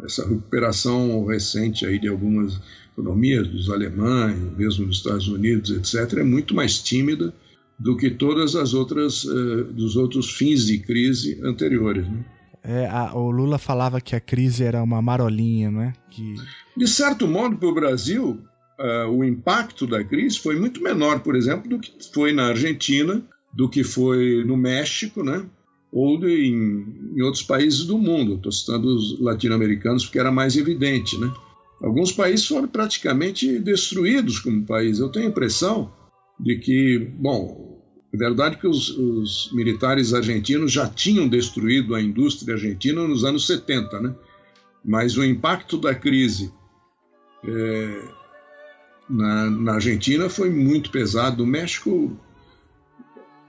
Speaker 7: Essa recuperação recente aí de algumas economias, dos alemães, mesmo dos Estados Unidos, etc., é muito mais tímida do que todas as outras, uh, dos outros fins de crise anteriores. Né?
Speaker 2: É, a, o Lula falava que a crise era uma marolinha, né? Que...
Speaker 7: De certo modo, para o Brasil, uh, o impacto da crise foi muito menor, por exemplo, do que foi na Argentina, do que foi no México, né? Ou em, em, outros países do mundo. Estou citando os latino-americanos porque era mais evidente. Né? Alguns países foram praticamente destruídos como país. Eu tenho a impressão de que, bom, é verdade que os, os, militares argentinos já tinham destruído a indústria argentina nos anos 70, né? mas o impacto da crise é, na, na Argentina foi muito pesado. O México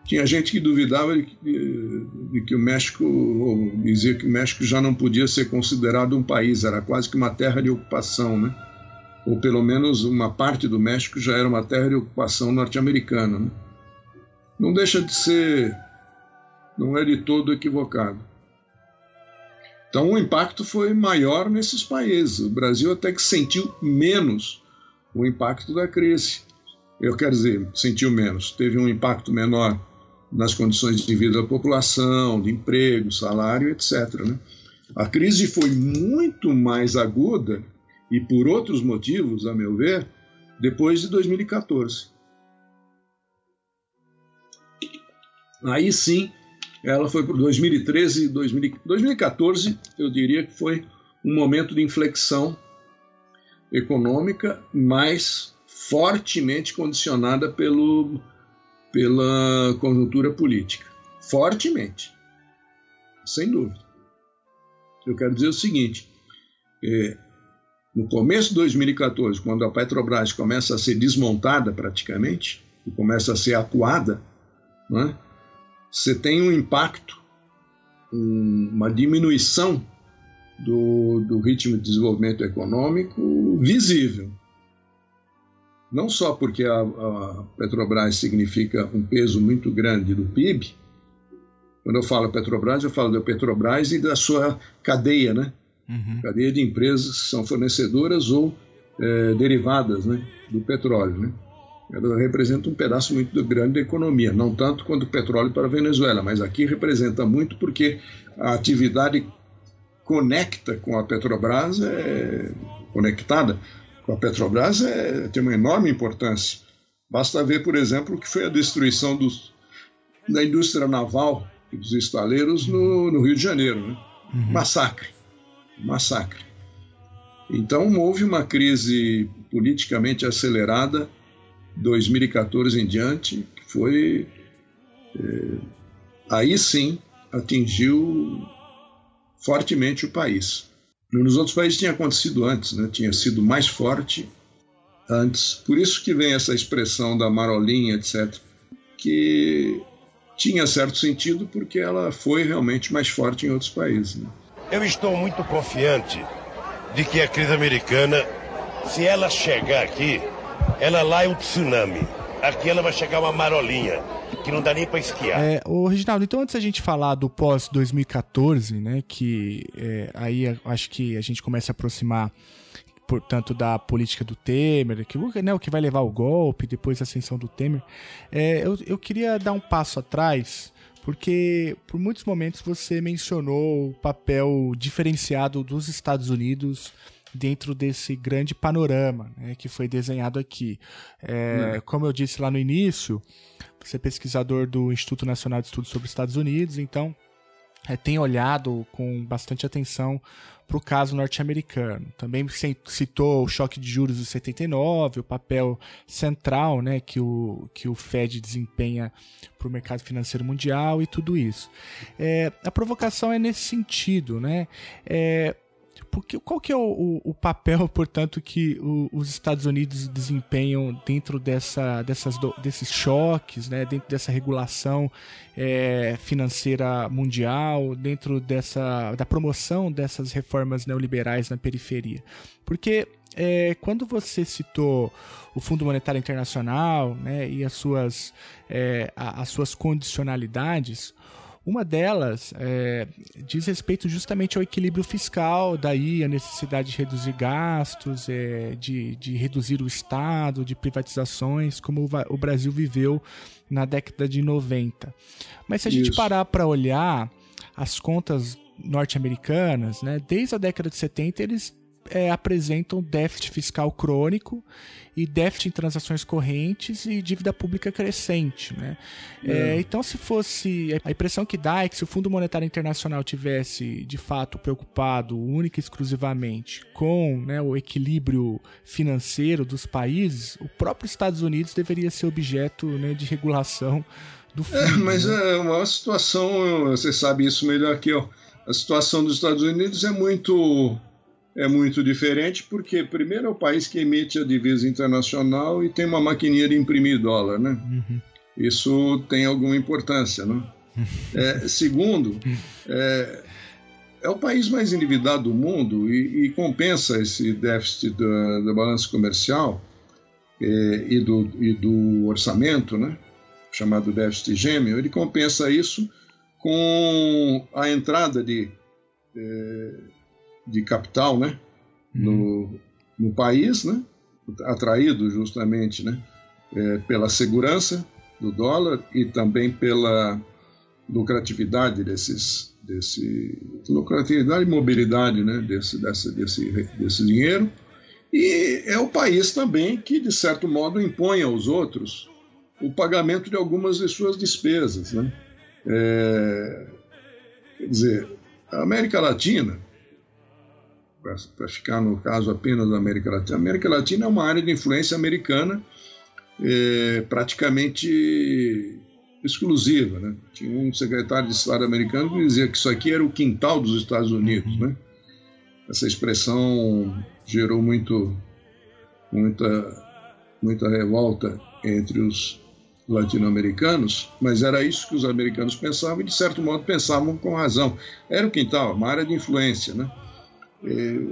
Speaker 7: tinha gente que duvidava de, de, que o México, ou dizia que o México já não podia ser considerado um país, era quase que uma terra de ocupação, né? Ou pelo menos uma parte do México já era uma terra de ocupação norte-americana, né? Não deixa de ser, não é de todo equivocado. Então o impacto foi maior nesses países. O Brasil até que sentiu menos o impacto da crise. Eu quero dizer, sentiu menos. Teve um impacto menor nas condições de vida da população, de emprego, salário, etc. Né? A crise foi muito mais aguda, e por outros motivos, a meu ver, depois de 2014. Aí sim, ela foi por 2013 e 2014, eu diria que foi um momento de inflexão econômica mais fortemente condicionada pelo pela conjuntura política. Fortemente. Sem dúvida. Eu quero dizer o seguinte: é, no começo de 2014, quando a Petrobras começa a ser desmontada praticamente, e começa a ser acuada, é? você tem um impacto, um, uma diminuição do, do ritmo de desenvolvimento econômico visível. Não só porque a, a Petrobras significa um peso muito grande do PIB, quando eu falo Petrobras, eu falo da Petrobras e da sua cadeia, né? Uhum. Cadeia de empresas que são fornecedoras ou é, derivadas né, do petróleo, né? Ela representa um pedaço muito grande da economia, não tanto quanto o petróleo para a Venezuela, mas aqui representa muito porque a atividade conecta com a Petrobras, é conectada com a Petrobras é, tem uma enorme importância. Basta ver, por exemplo, o que foi a destruição dos, da indústria naval e dos estaleiros no, no Rio de Janeiro. Né? Uhum. Massacre. Massacre. Então houve uma crise politicamente acelerada 2014 em diante, que foi. É, aí sim atingiu fortemente o país. Nos outros países tinha acontecido antes, né? tinha sido mais forte antes. Por isso que vem essa expressão da marolinha, etc., que tinha certo sentido porque ela foi realmente mais forte em outros países. Né?
Speaker 11: Eu estou muito confiante de que a crise americana, se ela chegar aqui, ela lá é um tsunami. Aqui ela vai chegar uma marolinha que não dá nem para esquiar.
Speaker 2: É, o Reginaldo, então antes a gente falar do pós 2014, né, que é, aí acho que a gente começa a aproximar portanto da política do Temer, que, né, o que vai levar o golpe, depois a ascensão do Temer. É, eu, eu queria dar um passo atrás, porque por muitos momentos você mencionou o papel diferenciado dos Estados Unidos dentro desse grande panorama né, que foi desenhado aqui. É, é. Como eu disse lá no início, você é pesquisador do Instituto Nacional de Estudos sobre os Estados Unidos, então é, tem olhado com bastante atenção para o caso norte-americano. Também citou o choque de juros de 79, o papel central né, que, o, que o Fed desempenha para o mercado financeiro mundial e tudo isso. É, a provocação é nesse sentido. Né? É, porque, qual que é o, o papel, portanto, que o, os Estados Unidos desempenham dentro dessa, dessas, desses choques, né, dentro dessa regulação é, financeira mundial, dentro dessa, da promoção dessas reformas neoliberais na periferia? Porque é, quando você citou o Fundo Monetário Internacional né, e as suas, é, as suas condicionalidades, uma delas é, diz respeito justamente ao equilíbrio fiscal, daí a necessidade de reduzir gastos, é, de, de reduzir o Estado, de privatizações, como o Brasil viveu na década de 90. Mas se a Isso. gente parar para olhar as contas norte-americanas, né, desde a década de 70 eles é, apresentam déficit fiscal crônico e déficit em transações correntes e dívida pública crescente. Né? É. É, então, se fosse. A impressão que dá é que se o Fundo Monetário Internacional tivesse, de fato, preocupado única e exclusivamente com né, o equilíbrio financeiro dos países, o próprio Estados Unidos deveria ser objeto né, de regulação do fundo.
Speaker 7: É, mas é uma situação, você sabe isso melhor que eu. A situação dos Estados Unidos é muito é muito diferente porque, primeiro, é o país que emite a divisa internacional e tem uma maquininha de imprimir dólar, né? Uhum. Isso tem alguma importância, né? É, segundo, é, é, o país mais endividado do mundo e, e compensa esse déficit da, da balança comercial é, e, do, e do orçamento, né? chamado déficit gêmeo, ele compensa isso com a entrada de é, de capital né, no, no país, né, atraído justamente né, é, pela segurança do dólar e também pela lucratividade desses desse lucratividade e mobilidade né, desse, desse, desse, desse dinheiro. E é o país também que de certo modo impõe aos outros o pagamento de algumas de suas despesas né? É, quer dizer a América Latina para ficar no caso apenas da América Latina. A América Latina é uma área de influência americana é, praticamente exclusiva. Né? Tinha um secretário de Estado americano que dizia que isso aqui era o quintal dos Estados Unidos. Né? Essa expressão gerou muito, muita, muita revolta entre os latino-americanos, mas era isso que os americanos pensavam e, de certo modo, pensavam com razão. Era o quintal, uma área de influência. Né?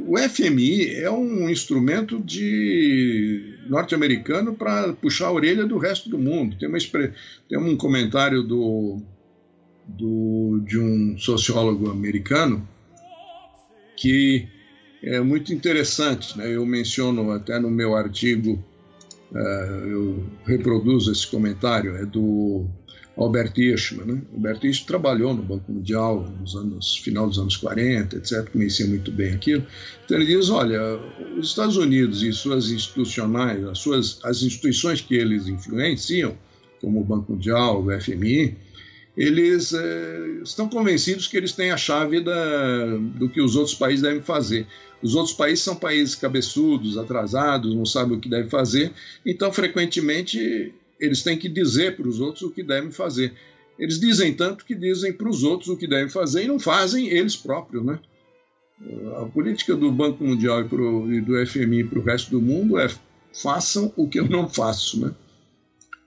Speaker 7: O FMI é um instrumento de norte-americano para puxar a orelha do resto do mundo. Tem, uma, tem um comentário do, do, de um sociólogo americano que é muito interessante. Né? Eu menciono até no meu artigo, uh, eu reproduzo esse comentário, é do Albert Hirschman. Né? Albert Hirschman trabalhou no Banco Mundial nos anos final dos anos 40, etc., conhecia muito bem aquilo. Então ele diz, olha, os Estados Unidos e suas institucionais, as, suas, as instituições que eles influenciam, como o Banco Mundial, o FMI, eles é, estão convencidos que eles têm a chave da, do que os outros países devem fazer. Os outros países são países cabeçudos, atrasados, não sabem o que devem fazer, então, frequentemente, eles têm que dizer para os outros o que devem fazer. Eles dizem tanto que dizem para os outros o que devem fazer e não fazem eles próprios, né? A política do Banco Mundial e, pro, e do FMI para o resto do mundo é façam o que eu não faço, né?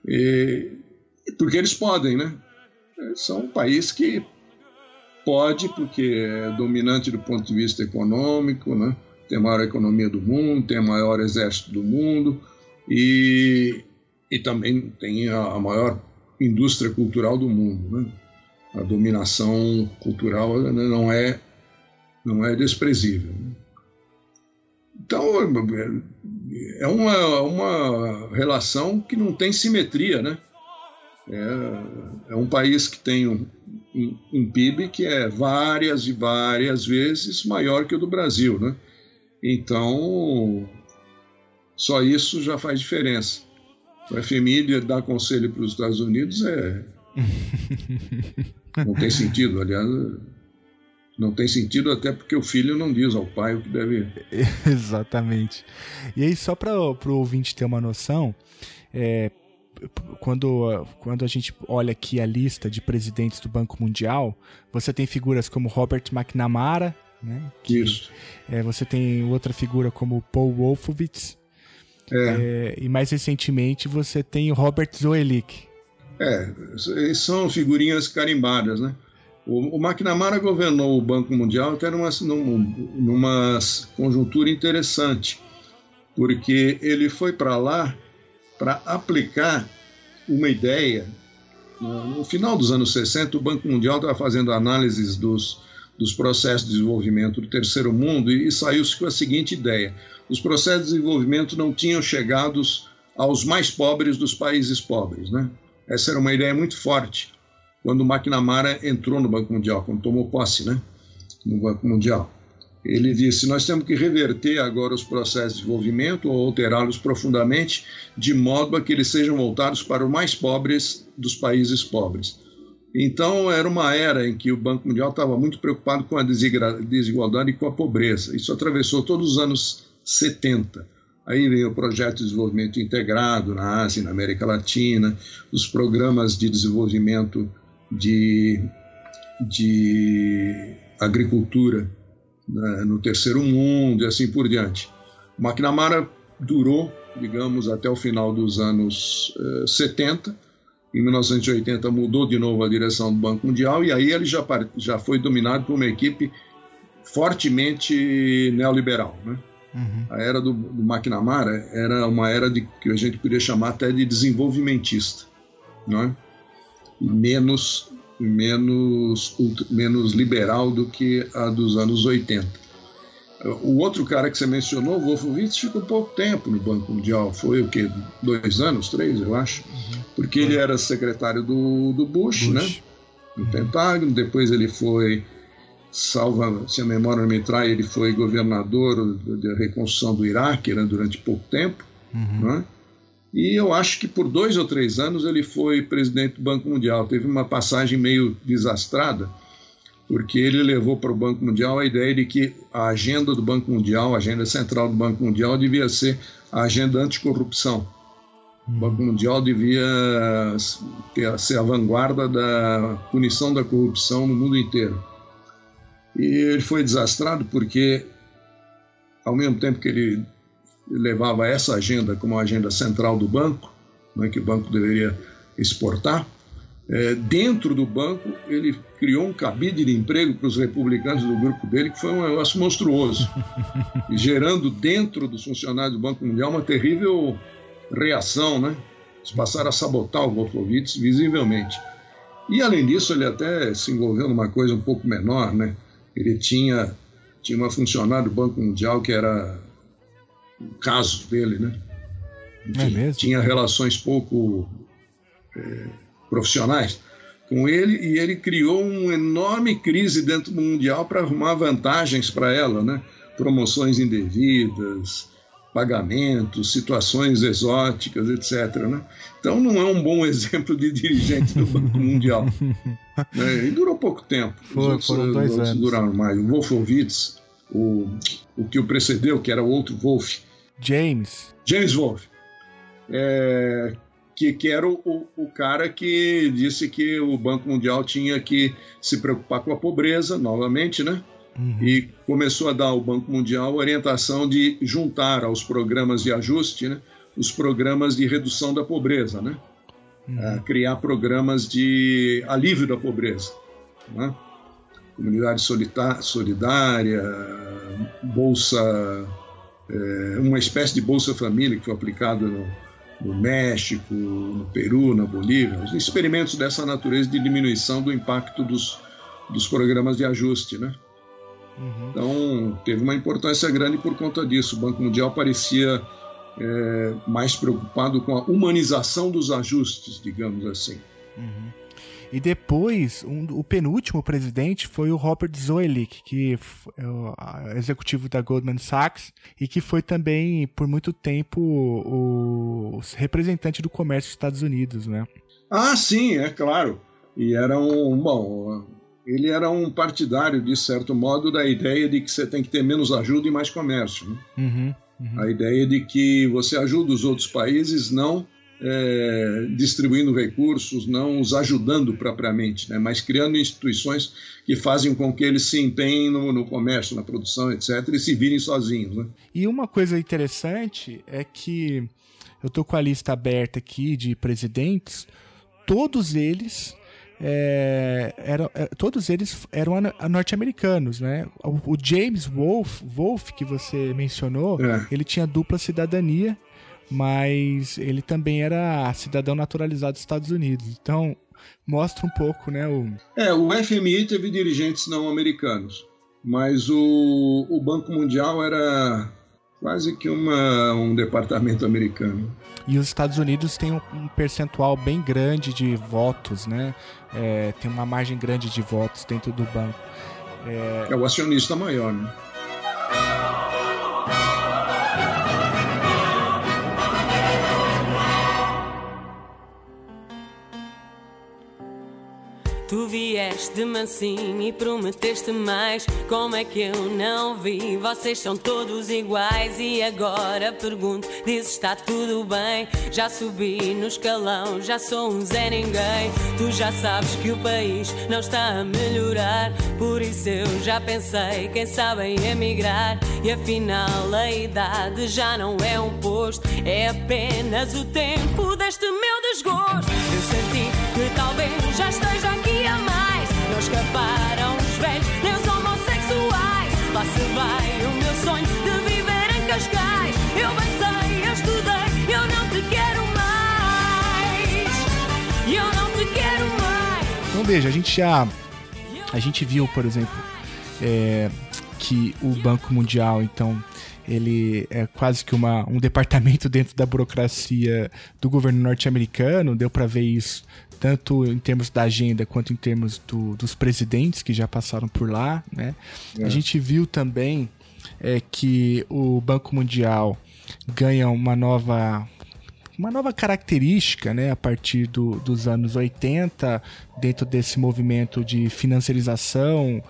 Speaker 7: E, porque eles podem, né? São um país que pode, porque é dominante do ponto de vista econômico, né? tem a maior economia do mundo, tem o maior exército do mundo e e também tem a, a maior indústria cultural do mundo. Né? A dominação cultural não é, não é desprezível. Né? Então, é, é uma, uma relação que não tem simetria, né? É, é um país que tem um, um, um, PIB que é várias e várias vezes maior que o do Brasil, né? Então, só isso já faz diferença. O FMI dar conselho para os Estados Unidos é. não tem sentido, aliás. Não tem sentido até porque o filho não diz ao pai o que deve.
Speaker 2: Exatamente. E aí, só para o ouvinte ter uma noção, é, quando, quando a gente olha aqui a lista de presidentes do Banco Mundial, você tem figuras como Robert McNamara, né?
Speaker 7: Que, Isso.
Speaker 2: É, você tem outra figura como Paul Wolfowitz. É. É, e mais recentemente você tem o Robert Zoellick.
Speaker 7: É, são figurinhas carimbadas, né? O, o McNamara governou o Banco Mundial até numa, numa conjuntura interessante, porque ele foi para lá para aplicar uma ideia. No final dos anos 60, o Banco Mundial estava fazendo análises dos, dos processos de desenvolvimento do terceiro mundo e, e saiu-se com a seguinte ideia: os processos de desenvolvimento não tinham chegado aos mais pobres dos países pobres. Né? Essa era uma ideia muito forte quando o McNamara entrou no Banco Mundial, quando tomou posse né, no Banco Mundial. Ele disse: Nós temos que reverter agora os processos de desenvolvimento ou alterá-los profundamente, de modo a que eles sejam voltados para os mais pobres dos países pobres. Então, era uma era em que o Banco Mundial estava muito preocupado com a desigualdade e com a pobreza. Isso atravessou todos os anos 70. Aí veio o projeto de desenvolvimento integrado na Ásia, na América Latina, os programas de desenvolvimento de, de agricultura né, no terceiro mundo e assim por diante. O McNamara durou, digamos, até o final dos anos eh, 70. Em 1980 mudou de novo a direção do Banco Mundial e aí ele já, já foi dominado por uma equipe fortemente neoliberal. Né? Uhum. A era do, do McNamara era uma era de, que a gente poderia chamar até de desenvolvimentista. Não é? menos, menos, menos liberal do que a dos anos 80. O outro cara que você mencionou, Wolfowitz, ficou pouco tempo no Banco Mundial. Foi o quê? Dois anos, três, eu acho. Uhum. Porque ele era secretário do, do Bush, Bush. né? No uhum. Pentágono. Depois ele foi, salva, se a memória não me trai, ele foi governador da reconstrução do Iraque né, durante pouco tempo. Uhum. Né? E eu acho que por dois ou três anos ele foi presidente do Banco Mundial. Teve uma passagem meio desastrada, porque ele levou para o Banco Mundial a ideia de que a agenda do Banco Mundial, a agenda central do Banco Mundial, devia ser a agenda anticorrupção. O Banco Mundial devia ter, ser a vanguarda da punição da corrupção no mundo inteiro. E ele foi desastrado porque, ao mesmo tempo que ele levava essa agenda como a agenda central do banco, né, que o banco deveria exportar. É, dentro do banco, ele criou um cabide de emprego para os republicanos do grupo dele, que foi um negócio monstruoso, gerando dentro dos funcionários do Banco Mundial uma terrível reação, né? Eles passaram a sabotar o Wolfowitz visivelmente. E além disso, ele até se envolveu numa coisa um pouco menor, né? Ele tinha, tinha uma funcionária do Banco Mundial que era o caso dele, né?
Speaker 2: É mesmo?
Speaker 7: Tinha relações pouco é, profissionais com ele e ele criou uma enorme crise dentro do mundial para arrumar vantagens para ela, né? Promoções indevidas, pagamentos, situações exóticas, etc. Né? Então não é um bom exemplo de dirigente do Banco Mundial. né? E durou pouco tempo.
Speaker 2: Foi, Os foram dois anos.
Speaker 7: duraram mais. O Wolfowitz, o, o que o precedeu, que era o outro Wolf,
Speaker 2: James.
Speaker 7: James Wolfe. É, que, que era o, o, cara que disse que o Banco Mundial tinha que se preocupar com a pobreza, novamente, né? Uhum. E começou a dar ao Banco Mundial a orientação de juntar aos programas de ajuste né, os programas de redução da pobreza, né? Uhum. criar programas de alívio da pobreza. Né? Comunidade solidária, bolsa é, uma espécie de Bolsa Família que foi aplicada no, no México, no Peru, na Bolívia, os experimentos dessa natureza de diminuição do impacto dos, dos programas de ajuste, né? Uhum. Então, teve uma importância grande por conta disso. O Banco Mundial parecia é, mais preocupado com a humanização dos ajustes, digamos assim.
Speaker 2: Uhum. E depois, um, o penúltimo presidente foi o Robert Zoellick, que é o executivo da Goldman Sachs e que foi também, por muito tempo, o, o representante do comércio dos Estados Unidos, né?
Speaker 7: Ah, sim, é claro. E era um. Bom, ele era um partidário, de certo modo, da ideia de que você tem que ter menos ajuda e mais comércio. Né?
Speaker 2: Uhum, uhum.
Speaker 7: A ideia de que você ajuda os outros países não é, distribuindo recursos, não os ajudando propriamente, né, mas criando instituições que fazem com que eles se empenhem no, no comércio, na produção, etc., e se virem sozinhos. Né?
Speaker 2: E uma coisa interessante é que eu estou com a lista aberta aqui de presidentes, todos eles é, eram, é, todos eles eram norte-americanos, né? O, o, James Wolf, Wolf, que você mencionou, é. ele tinha dupla cidadania, mas ele também era cidadão naturalizado dos Estados Unidos. Então, mostra um pouco, né? O...
Speaker 7: É, o FMI teve dirigentes não americanos, mas o, o Banco Mundial era quase que uma, um departamento americano.
Speaker 2: E os Estados Unidos têm um, percentual bem grande de votos, né? É, tem uma margem grande de votos dentro do banco.
Speaker 7: É, é o acionista maior, né?
Speaker 6: Tu vieste mansinho e prometeste mais. Como é que eu não vi? Vocês são todos iguais. E agora pergunto: diz está tudo bem? Já subi no escalão, já sou um Zé Ninguém. Tu já sabes que o país não está a melhorar. Por isso eu já pensei, quem sabe em emigrar. E afinal a idade já não é um posto, é apenas o tempo deste meu desgosto. Eu senti que talvez já esteja escaparam os velhos, nem os homossexuais. Lá se vai o meu sonho de viver em Cascais. Eu pensei, eu estudei, eu não te quero mais. Eu não te quero mais.
Speaker 2: Então veja, a gente já. A gente viu, por exemplo, é, que o Banco Mundial, então, ele é quase que uma, um departamento dentro da burocracia do governo norte-americano, deu para ver isso tanto em termos da agenda quanto em termos do, dos presidentes que já passaram por lá. Né? É. A gente viu também é, que o Banco Mundial ganha uma nova uma nova característica né, a partir do, dos anos 80, dentro desse movimento de financiarização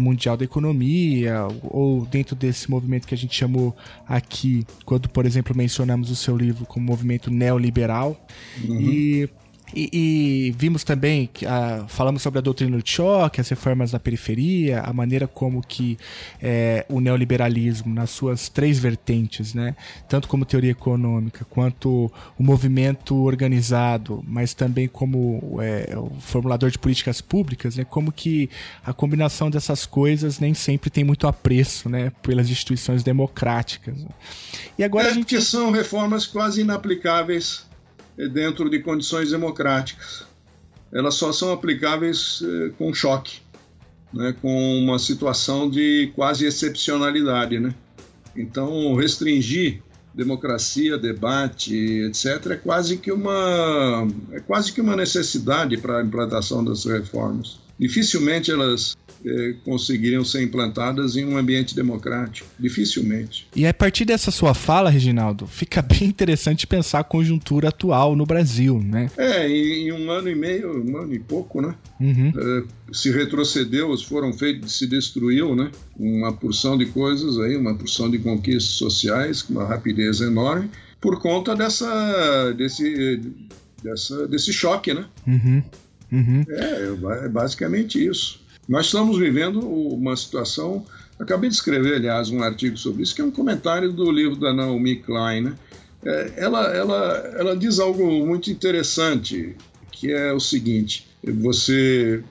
Speaker 2: mundial da economia, ou dentro desse movimento que a gente chamou aqui, quando, por exemplo, mencionamos o seu livro como movimento neoliberal. Uhum. E e, e, vimos também, que, ah, falamos sobre a doutrina do choque, as reformas da periferia, a maneira como que é, o neoliberalismo, nas suas três vertentes, né, tanto como teoria econômica, quanto o movimento organizado, mas também como é, o formulador de políticas públicas, né, como que a combinação dessas coisas nem sempre tem muito apreço né, pelas instituições democráticas.
Speaker 7: E agora é a gente... são reformas quase inaplicáveis dentro de condições democráticas. Elas só são aplicáveis eh, com choque, né, com uma situação de quase excepcionalidade. Né? Então, restringir democracia, debate, etc., é quase que uma, é quase que uma necessidade para a implantação das reformas. Dificilmente elas eh, conseguiriam ser implantadas em um ambiente democrático. Dificilmente.
Speaker 2: E a partir dessa sua fala, Reginaldo, fica bem interessante pensar a conjuntura atual no Brasil, né?
Speaker 7: É, em, em um ano e meio, um ano e pouco, né? Uhum. Eh, se retrocedeu, foram feitos, se destruiu, né? Uma porção de coisas aí, uma porção de conquistas sociais com uma rapidez enorme por conta dessa, desse, dessa, desse choque, né? Uhum. Uhum. É, é basicamente isso. Nós estamos vivendo uma situação. Acabei de escrever, aliás, um artigo sobre isso, que é um comentário do livro da Naomi Klein. Né? É, ela, ela, ela diz algo muito interessante, que é o seguinte: você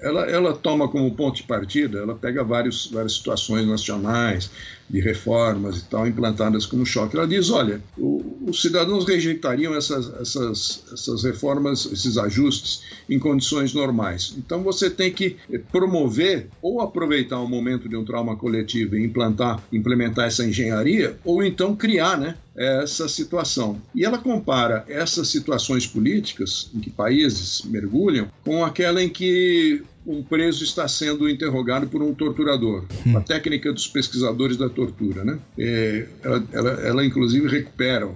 Speaker 7: ela, ela toma como ponto de partida, ela pega vários, várias situações nacionais, de reformas e tal, implantadas como choque. Ela diz: olha, o, os cidadãos rejeitariam essas, essas, essas reformas, esses ajustes, em condições normais. Então você tem que promover ou aproveitar o momento de um trauma coletivo e implantar, implementar essa engenharia, ou então criar, né? essa situação. E ela compara essas situações políticas em que países mergulham com aquela em que um preso está sendo interrogado por um torturador, hum. a técnica dos pesquisadores da tortura. Né? É, ela, ela, ela, inclusive, recupera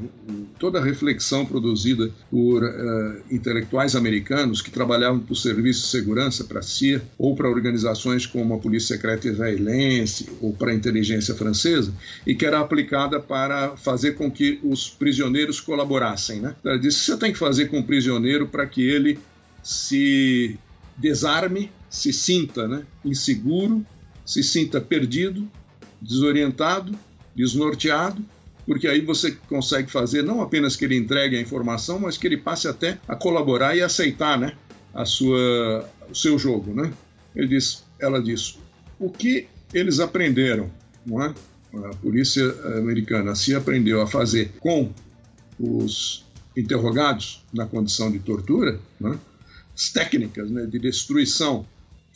Speaker 7: toda a reflexão produzida por uh, intelectuais americanos que trabalhavam para o Serviço de Segurança, para a CIA, ou para organizações como a Polícia Secreta Israelense, ou para a inteligência francesa, e que era aplicada para fazer com que os prisioneiros colaborassem. Né? Ela disse: você tem que fazer com o prisioneiro para que ele se desarme, se sinta né, inseguro, se sinta perdido, desorientado, desnorteado, porque aí você consegue fazer não apenas que ele entregue a informação, mas que ele passe até a colaborar e aceitar né, a sua, o seu jogo. Né? Ele diz, ela diz, o que eles aprenderam, não é? a polícia americana se aprendeu a fazer com os interrogados na condição de tortura, né? as técnicas né, de destruição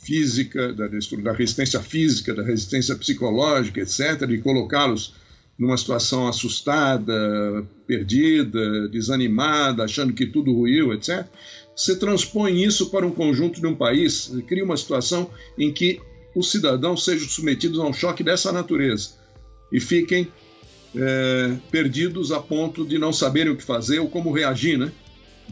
Speaker 7: física, da, da resistência física, da resistência psicológica, etc., de colocá-los numa situação assustada, perdida, desanimada, achando que tudo ruiu, etc., você transpõe isso para um conjunto de um país, cria uma situação em que os cidadãos sejam submetidos a um choque dessa natureza e fiquem é, perdidos a ponto de não saberem o que fazer ou como reagir né,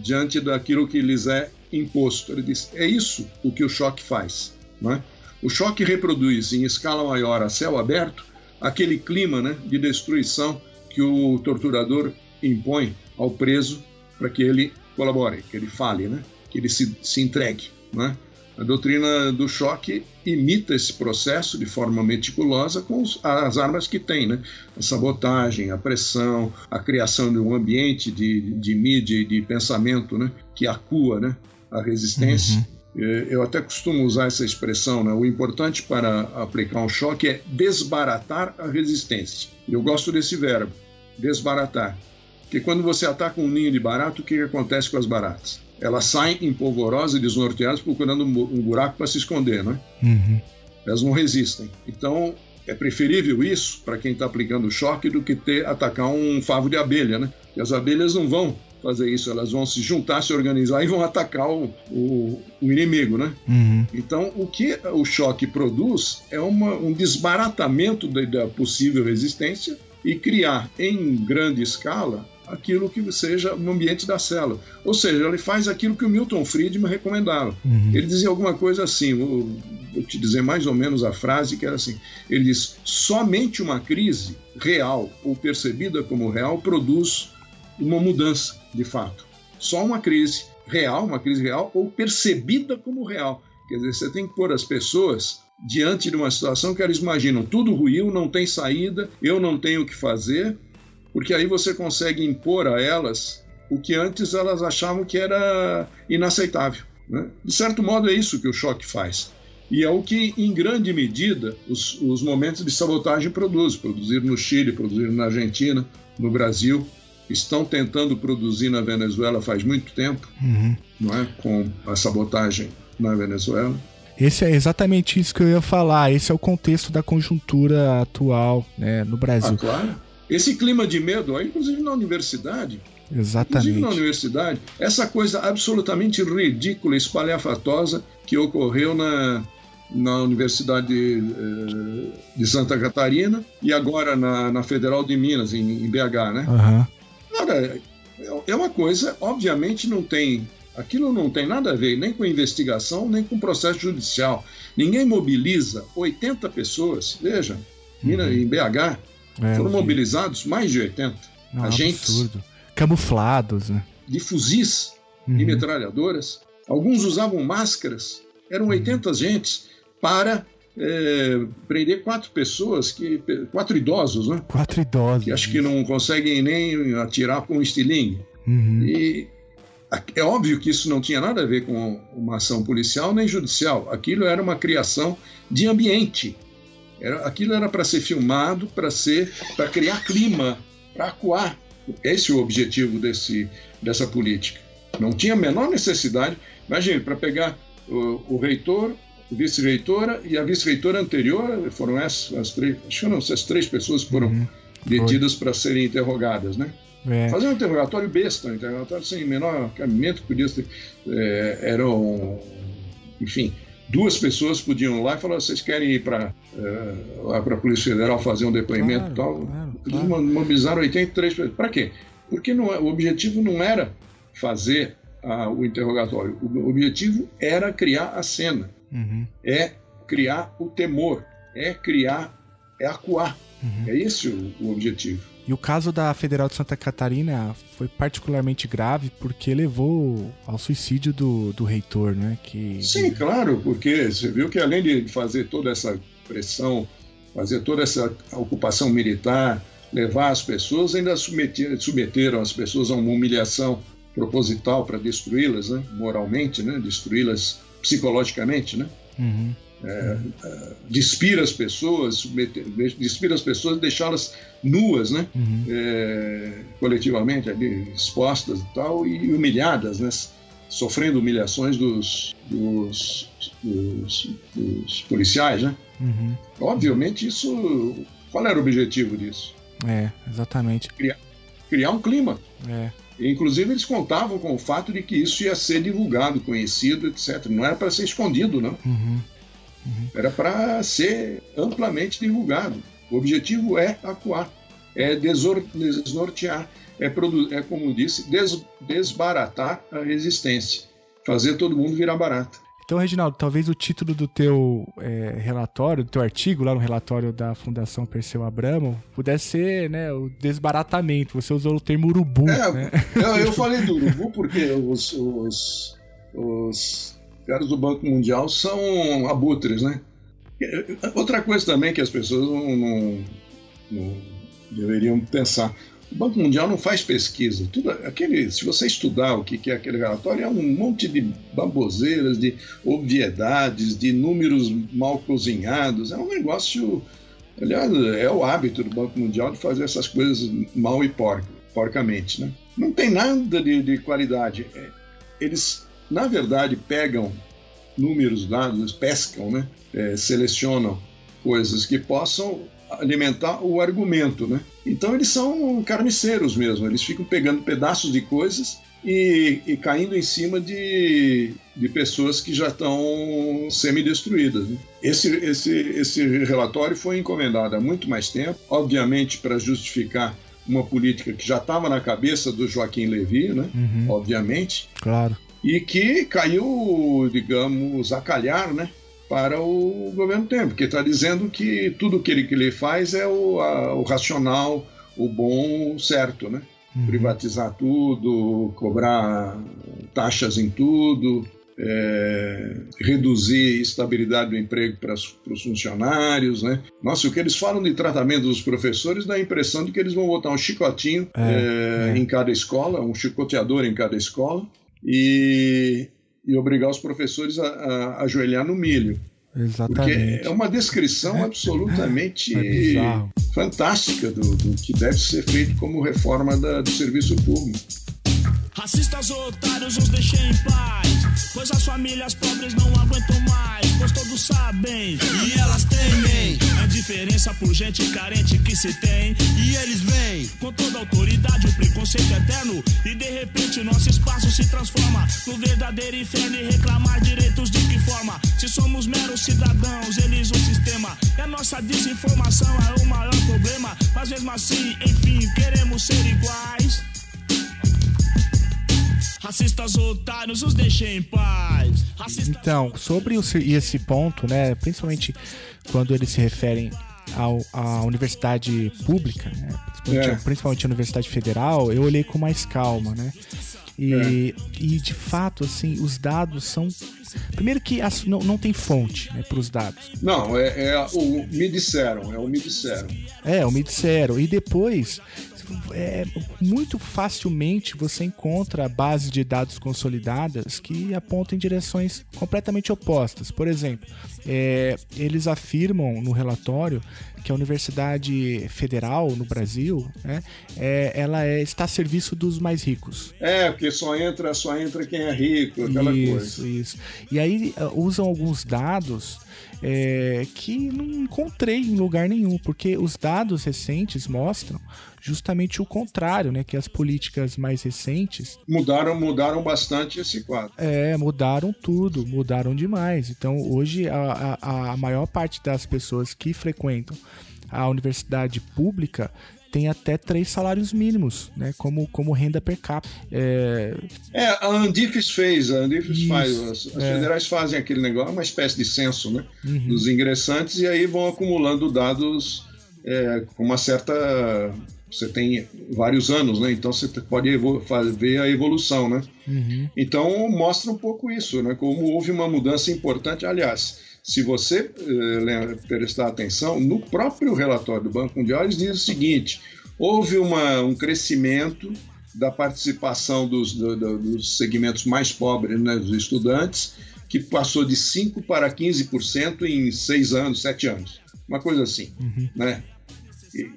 Speaker 7: diante daquilo que lhes é imposto. Ele diz: é isso o que o choque faz. Né? O choque reproduz em escala maior a céu aberto aquele clima né, de destruição que o torturador impõe ao preso para que ele colabore, que ele fale, né, que ele se, se entregue. Né? A doutrina do choque imita esse processo de forma meticulosa com as armas que tem, né? A sabotagem, a pressão, a criação de um ambiente de, de mídia e de pensamento né? que acua né? a resistência. Uhum. É, eu até costumo usar essa expressão, né? o importante para aplicar um choque é desbaratar a resistência. Eu gosto desse verbo, desbaratar. Porque quando você ataca um ninho de barato, o que, acontece com as baratas? Elas saem empolvorosas e desnorteadas procurando um buraco para se esconder, né? Uhum. Elas não resistem. Então, é preferível isso para quem está aplicando o choque do que ter atacar um favo de abelha, né? E as abelhas não vão fazer isso, elas vão se juntar, se organizar e vão atacar o, o, o inimigo, né? Uhum. Então, o que o choque produz é uma, um desbaratamento da, da possível resistência e criar em grande escala aquilo que seja no ambiente da célula. Ou seja, ele faz aquilo que o Milton Friedman recomendava. Uhum. Ele dizia alguma coisa assim, vou, vou te dizer mais ou menos a frase que era assim. Ele diz: somente uma crise real ou percebida como real produz uma mudança, de fato. Só uma crise real, uma crise real, ou percebida como real. Quer dizer, você tem que pôr as pessoas diante de uma situação que elas imaginam tudo ruiu, não tem saída, eu não tenho o que fazer, porque aí você consegue impor a elas o que antes elas achavam que era inaceitável. Né? De certo modo, é isso que o choque faz. E é o que, em grande medida, os, os momentos de sabotagem produzem. Produziram no Chile, produziram na Argentina, no Brasil estão tentando produzir na Venezuela faz muito tempo, uhum. não é? Com a sabotagem na Venezuela.
Speaker 2: Esse é exatamente isso que eu ia falar. Esse é o contexto da conjuntura atual né, no Brasil. Ah,
Speaker 7: claro. Esse clima de medo, inclusive na universidade.
Speaker 2: Exatamente.
Speaker 7: Inclusive na universidade. Essa coisa absolutamente ridícula, espalhafatosa que ocorreu na, na Universidade eh, de Santa Catarina e agora na, na Federal de Minas, em, em BH, né? Uhum. É uma coisa, obviamente não tem. Aquilo não tem nada a ver nem com investigação, nem com processo judicial. Ninguém mobiliza 80 pessoas, veja, uhum. em BH, é, foram mobilizados mais de 80 não, agentes. Absurdo.
Speaker 2: Camuflados, né?
Speaker 7: De fuzis uhum. e metralhadoras. Alguns usavam máscaras. Eram 80 uhum. agentes para é, prender quatro pessoas, que, quatro idosos, né?
Speaker 2: Quatro idosos.
Speaker 7: Que acho que não conseguem nem atirar com um estilingue. Uhum. E é óbvio que isso não tinha nada a ver com uma ação policial nem judicial. Aquilo era uma criação de ambiente. Era, aquilo era para ser filmado, para ser, para criar clima, para acuar. Esse é o objetivo desse, dessa política. Não tinha a menor necessidade. Imagine, para pegar o, o reitor, vice-reitora e a vice-reitora anterior foram essas as três, acho que não, essas três pessoas que foram uhum. detidas para serem interrogadas, né? É. Fazer um interrogatório besta, um interrogatório sem menor cabimento, podia ser, é, eram, enfim, duas pessoas podiam lá e falar: vocês querem ir para é, lá para a Polícia Federal fazer um depoimento claro, tal? Claro, Eles claro. mobilizaram 83 pessoas. Para quê? Porque não, é, o objetivo não era fazer a, o interrogatório, o objetivo era criar a cena, uhum. é criar o temor, é criar, é acuar. Uhum. É esse o, o objetivo.
Speaker 2: E o caso da Federal de Santa Catarina foi particularmente grave porque levou ao suicídio do, do reitor, né? Que...
Speaker 7: Sim, claro, porque você viu que além de fazer toda essa pressão, fazer toda essa ocupação militar, levar as pessoas, ainda submeter, submeteram as pessoas a uma humilhação proposital para destruí-las, né? moralmente, né? destruí-las psicologicamente, né? Uhum é, é, despir as pessoas, submeter, despir as pessoas e deixá-las nuas, né? Uhum. É, coletivamente ali expostas e tal e humilhadas, né? Sofrendo humilhações dos, dos, dos, dos policiais, né? Uhum. Obviamente isso, qual era o objetivo disso?
Speaker 2: É, exatamente.
Speaker 7: Criar, criar um clima.
Speaker 2: É.
Speaker 7: Inclusive, eles contavam com o fato de que isso ia ser divulgado, conhecido, etc. Não era para ser escondido, não.
Speaker 2: Uhum.
Speaker 7: Uhum. Era para ser amplamente divulgado. O objetivo é acuar, é desnortear, é, é como disse, des desbaratar a resistência, fazer todo mundo virar barata.
Speaker 2: Então, Reginaldo, talvez o título do teu é, relatório, do teu artigo lá no relatório da Fundação Perseu Abramo, pudesse ser né, o desbaratamento. Você usou o termo urubu. É, né?
Speaker 7: eu, eu falei do urubu porque os, os, os caras do Banco Mundial são abutres, né? Outra coisa também que as pessoas não, não, não deveriam pensar. O Banco Mundial não faz pesquisa. Tudo, aquele, se você estudar o que é aquele relatório, é um monte de baboseiras, de obviedades, de números mal cozinhados. É um negócio. Aliás, é o hábito do Banco Mundial de fazer essas coisas mal e porca, porcamente. Né? Não tem nada de, de qualidade. É, eles na verdade, pegam números, dados, pescam, né? É, selecionam coisas que possam alimentar o argumento, né? Então eles são carniceiros mesmo, eles ficam pegando pedaços de coisas e, e caindo em cima de, de pessoas que já estão semi-destruídas. Né? Esse, esse, esse relatório foi encomendado há muito mais tempo, obviamente para justificar uma política que já estava na cabeça do Joaquim Levy, né? Uhum. Obviamente.
Speaker 2: Claro
Speaker 7: e que caiu, digamos, a calhar, né? Para o governo Temer, porque está dizendo que tudo que ele, que ele faz é o, a, o racional, o bom, o certo, né? Uhum. Privatizar tudo, cobrar taxas em tudo, é, reduzir a estabilidade do emprego para os funcionários, né? Nossa, o que eles falam de tratamento dos professores dá a impressão de que eles vão botar um chicotinho é, é, é. em cada escola, um chicoteador em cada escola, e, e obrigar os professores a, a, ajoelhar no milho.
Speaker 2: Exatamente.
Speaker 7: Porque é uma descrição é, absolutamente é fantástica do, do, que deve ser feito como reforma da, do serviço público.
Speaker 12: Racistas otários os deixei em paz, pois as famílias pobres não aguentam mais, pois todos sabem e elas temem a diferença por gente carente que se tem. E eles vêm com toda autoridade, o preconceito eterno, e de repente nosso espaço se transforma no verdadeiro inferno e reclamar direitos de que forma? Se somos meros cidadãos, eles o sistema, e a nossa desinformação é o maior problema, mas mesmo assim, enfim, queremos ser iguais. Racistas otários, os deixem em paz. Racistas
Speaker 2: então, sobre esse ponto, né, principalmente quando eles se referem ao, à universidade pública, né, principalmente, é. principalmente a Universidade Federal, eu olhei com mais calma, né? E, é. e de fato, assim, os dados são. Primeiro que as, não, não tem fonte né, para os dados.
Speaker 7: Não, é, é, o me disseram, é o me disseram.
Speaker 2: É, o me disseram. E depois é, muito facilmente você encontra bases de dados consolidadas que apontam em direções completamente opostas. Por exemplo, é, eles afirmam no relatório que a Universidade Federal no Brasil, né, é, ela é, está a serviço dos mais ricos.
Speaker 7: É, porque só entra, só entra quem é rico, aquela
Speaker 2: isso,
Speaker 7: coisa.
Speaker 2: Isso, isso. E aí uh, usam alguns dados é, que não encontrei em lugar nenhum, porque os dados recentes mostram justamente o contrário, né? Que as políticas mais recentes
Speaker 7: mudaram, mudaram bastante esse quadro.
Speaker 2: É, mudaram tudo, mudaram demais. Então hoje a, a, a maior parte das pessoas que frequentam a universidade pública tem até três salários mínimos, né? Como, como renda per capita. É,
Speaker 7: é a Andifes fez, a Andifes Isso, faz. As, as é. federais fazem aquele negócio, uma espécie de censo, né? Uhum. Dos ingressantes e aí vão acumulando dados é, com uma certa. Você tem vários anos, né? Então você pode ver a evolução, né? Uhum. Então mostra um pouco isso, né? Como houve uma mudança importante. Aliás, se você eh, prestar atenção, no próprio relatório do Banco Mundial, eles dizem o seguinte: houve uma, um crescimento da participação dos, do, do, dos segmentos mais pobres, né, dos estudantes, que passou de 5% para 15% em seis anos, sete anos. Uma coisa assim. Uhum. Né? E,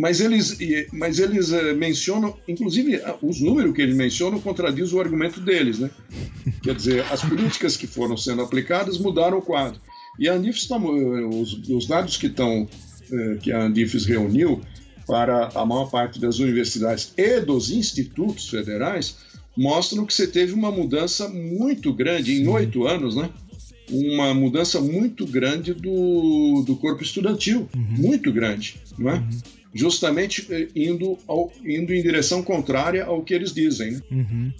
Speaker 7: mas eles, mas eles eh, mencionam, inclusive os números que eles mencionam contradiz o argumento deles, né? Quer dizer, as políticas que foram sendo aplicadas mudaram o quadro. E a Andifes, tá, os, os dados que estão eh, que a Andifes reuniu para a maior parte das universidades e dos institutos federais mostram que você teve uma mudança muito grande em oito anos, né? Uma mudança muito grande do, do corpo estudantil, uhum. muito grande, não é? Uhum justamente eh, indo, ao, indo em direção contrária ao que eles dizem. Né?
Speaker 2: Uhum.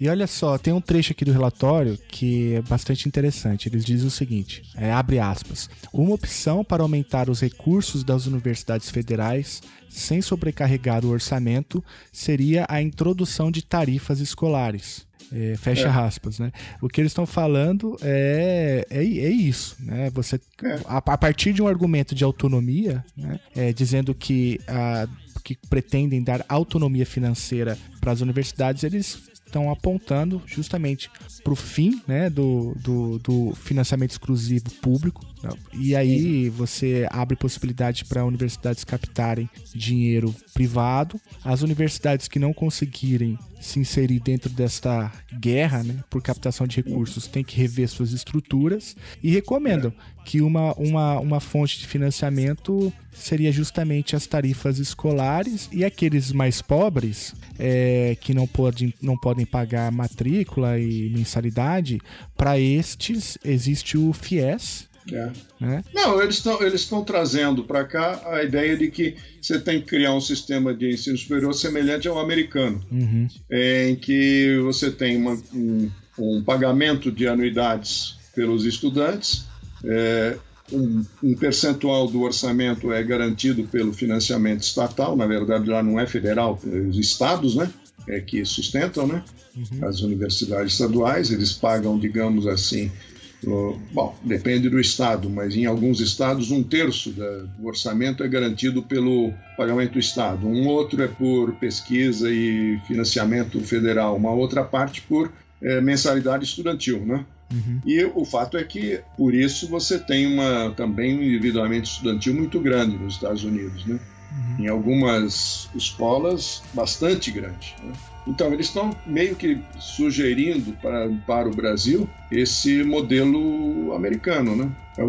Speaker 2: E olha só, tem um trecho aqui do relatório que é bastante interessante. Eles dizem o seguinte: é, abre aspas. Uma opção para aumentar os recursos das universidades federais sem sobrecarregar o orçamento seria a introdução de tarifas escolares. É, fecha é. aspas, né? O que eles estão falando é, é, é, isso, né? Você, é. a, a, partir de um argumento de autonomia, né? É, dizendo que, a, que pretendem dar autonomia financeira para as universidades, eles estão apontando justamente para o fim né, do, do, do, financiamento exclusivo público. E aí você abre possibilidade para universidades captarem dinheiro privado. As universidades que não conseguirem se inserir dentro desta guerra né, por captação de recursos têm que rever suas estruturas e recomendam que uma, uma, uma fonte de financiamento seria justamente as tarifas escolares e aqueles mais pobres é, que não, pode, não podem pagar matrícula e mensalidade, para estes existe o FIES,
Speaker 7: é. Né? Não, eles estão eles trazendo para cá a ideia de que você tem que criar um sistema de ensino superior semelhante ao americano, uhum. em que você tem uma, um, um, pagamento de anuidades pelos estudantes, é, um, um, percentual do orçamento é garantido pelo financiamento estatal, na verdade lá não é federal, é os estados, né? É que sustentam, né? Uhum. As universidades estaduais, eles pagam, digamos assim, bom, depende do estado, mas em alguns estados um terço do orçamento é garantido pelo pagamento do estado, um outro é por pesquisa e financiamento federal, uma outra parte por é, mensalidade estudantil, né? Uhum. E o fato é que, por isso, você tem uma, também um endividamento estudantil muito grande nos Estados Unidos, né? Uhum. Em algumas escolas, bastante grande. Né? Então, eles estão meio que sugerindo para, para o Brasil esse modelo americano, né? É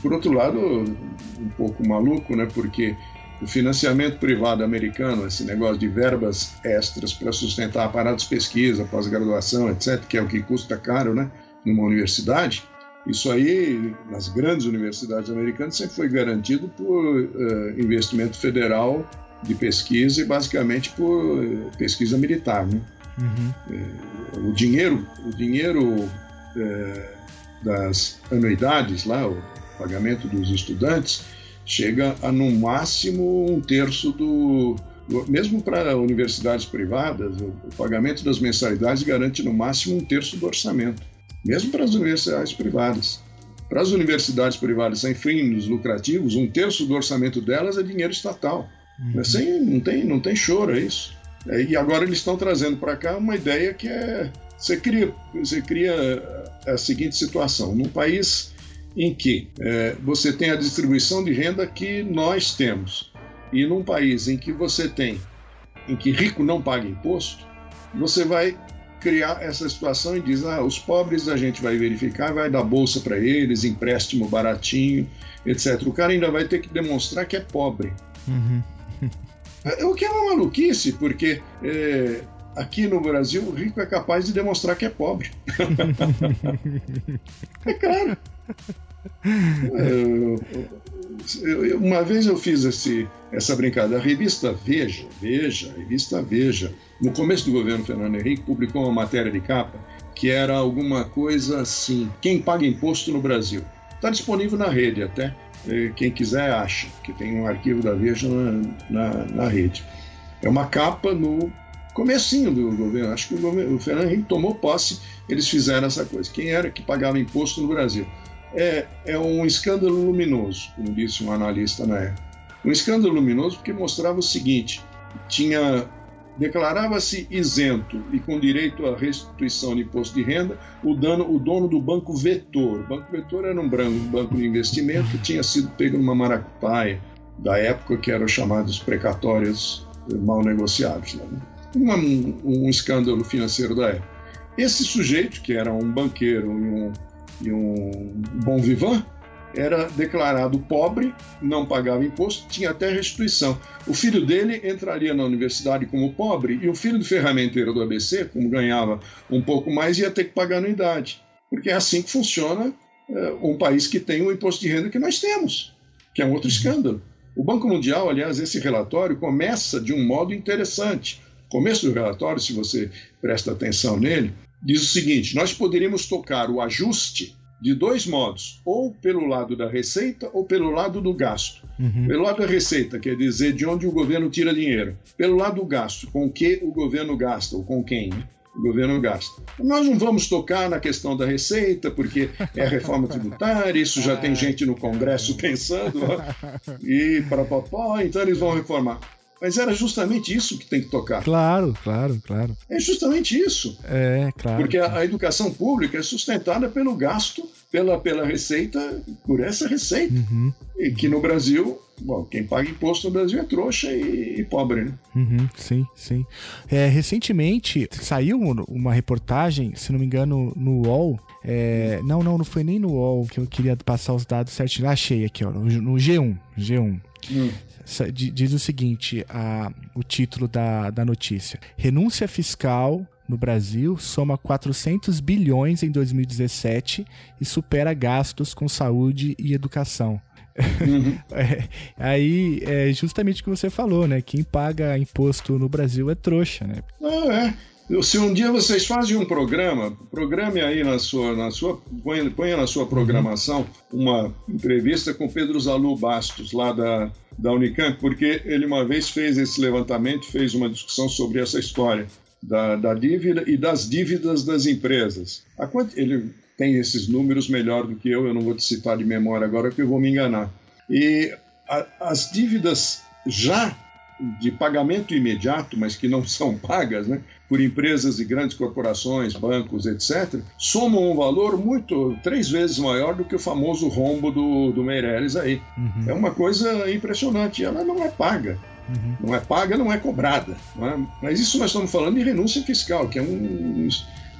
Speaker 7: por outro lado, um pouco maluco, né? Porque o financiamento privado americano, esse negócio de verbas extras para sustentar aparatos de pesquisa, pós-graduação, etc., que é o que custa caro, né? Numa universidade, isso aí, nas grandes universidades americanas, sempre foi garantido por uh, investimento federal de pesquisa e basicamente por pesquisa militar, né? Uhum. Uh, o dinheiro, o dinheiro das anuidades lá, o pagamento dos estudantes, chega a no máximo um terço do, mesmo para universidades privadas, o, pagamento das mensalidades garante no máximo um terço do orçamento mesmo para as universidades privadas. Para as universidades privadas sem fins lucrativos, um terço do orçamento delas é dinheiro estatal. Uhum. Assim, não, tem, não tem choro, é isso. É, e agora eles estão trazendo para cá uma ideia que é. Você cria, você cria a seguinte situação: num país em que é, você tem a distribuição de renda que nós temos, e num país em que você tem, em que rico não paga imposto, você vai criar essa situação e diz: ah, os pobres a gente vai verificar, vai dar bolsa para eles, empréstimo baratinho, etc. O cara ainda vai ter que demonstrar que é pobre. Uhum. É, o que é uma maluquice, porque é, aqui no Brasil o rico é capaz de demonstrar que é pobre. é claro. É, uma vez eu fiz esse, essa brincadeira. A revista Veja, Veja, a revista Veja, no começo do governo Fernando Henrique, publicou uma matéria de capa que era alguma coisa assim: quem paga imposto no Brasil? Está disponível na rede até. Quem quiser acha, que tem um arquivo da Veja na, na, na rede. É uma capa no comecinho do governo. Acho que o, governo, o Fernando Henrique tomou posse, eles fizeram essa coisa. Quem era que pagava imposto no Brasil? É, é um escândalo luminoso, como disse um analista na época. Um escândalo luminoso porque mostrava o seguinte: tinha declarava-se isento e com direito à restituição de imposto de renda o, dano, o dono do Banco Vetor. O Banco Vetor era um banco de investimento que tinha sido pego numa maracutaia da época que eram chamados precatórios mal negociados. Né? Um, um, escândalo financeiro da época. Esse sujeito, que era um banqueiro e um, e um bom vivant, era declarado pobre, não pagava imposto, tinha até restituição. O filho dele entraria na universidade como pobre e o filho do ferramenteiro do ABC, como ganhava um pouco mais, ia ter que pagar anuidade. Porque é assim que funciona é, um país que tem o imposto de renda que nós temos, que é um outro escândalo. O Banco Mundial, aliás, esse relatório começa de um modo interessante. O começo do relatório, se você presta atenção nele, diz o seguinte: nós poderíamos tocar o ajuste de dois modos, ou pelo lado da receita ou pelo lado do gasto. Uhum. Pelo lado da receita, quer dizer de onde o governo tira dinheiro. Pelo lado do gasto, com que o governo gasta, ou com quem. Né? O governo gasta. Nós não vamos tocar na questão da receita, porque é a reforma tributária, isso já tem gente no Congresso pensando, e para popó, então eles vão reformar. Mas era justamente isso que tem que tocar.
Speaker 2: Claro, claro, claro.
Speaker 7: É justamente isso.
Speaker 2: É, claro.
Speaker 7: Porque a, a educação pública é sustentada pelo gasto, pela, pela receita, por essa receita. Uhum. E que no Brasil, bom, quem paga imposto no Brasil é trouxa e, pobre, né?
Speaker 2: Uhum, sim, sim. É, recentemente saiu uma reportagem, se não me engano, no UOL. É, não, não, não foi nem no UOL que eu queria passar os dados certinho. Achei aqui, ó, no G1. G1. Hum diz o seguinte: a, o título da, da notícia: Renúncia fiscal no Brasil soma 400 bilhões em 2017 e supera gastos com saúde e educação. Uhum. é, aí é justamente o que você falou, né? Quem paga imposto no Brasil é trouxa, né?
Speaker 7: Não, é. Se um dia vocês fazem um programa, programe aí na sua, na sua ponha, ponha na sua programação uma entrevista com Pedro Zalu Bastos, lá da, da Unicamp, porque ele uma vez fez esse levantamento, fez uma discussão sobre essa história da, da dívida e das dívidas das empresas. Ele tem esses números melhor do que eu, eu não vou te citar de memória agora, porque eu vou me enganar. E a, as dívidas já de pagamento imediato, mas que não são pagas, né, por empresas e grandes corporações, bancos, etc., somam um valor muito, três vezes maior do que o famoso rombo do, do Meirelles aí. Uhum. É uma coisa impressionante. Ela não é paga. Uhum. Não é paga, não é cobrada. Não é? Mas isso nós estamos falando de renúncia fiscal, que é um,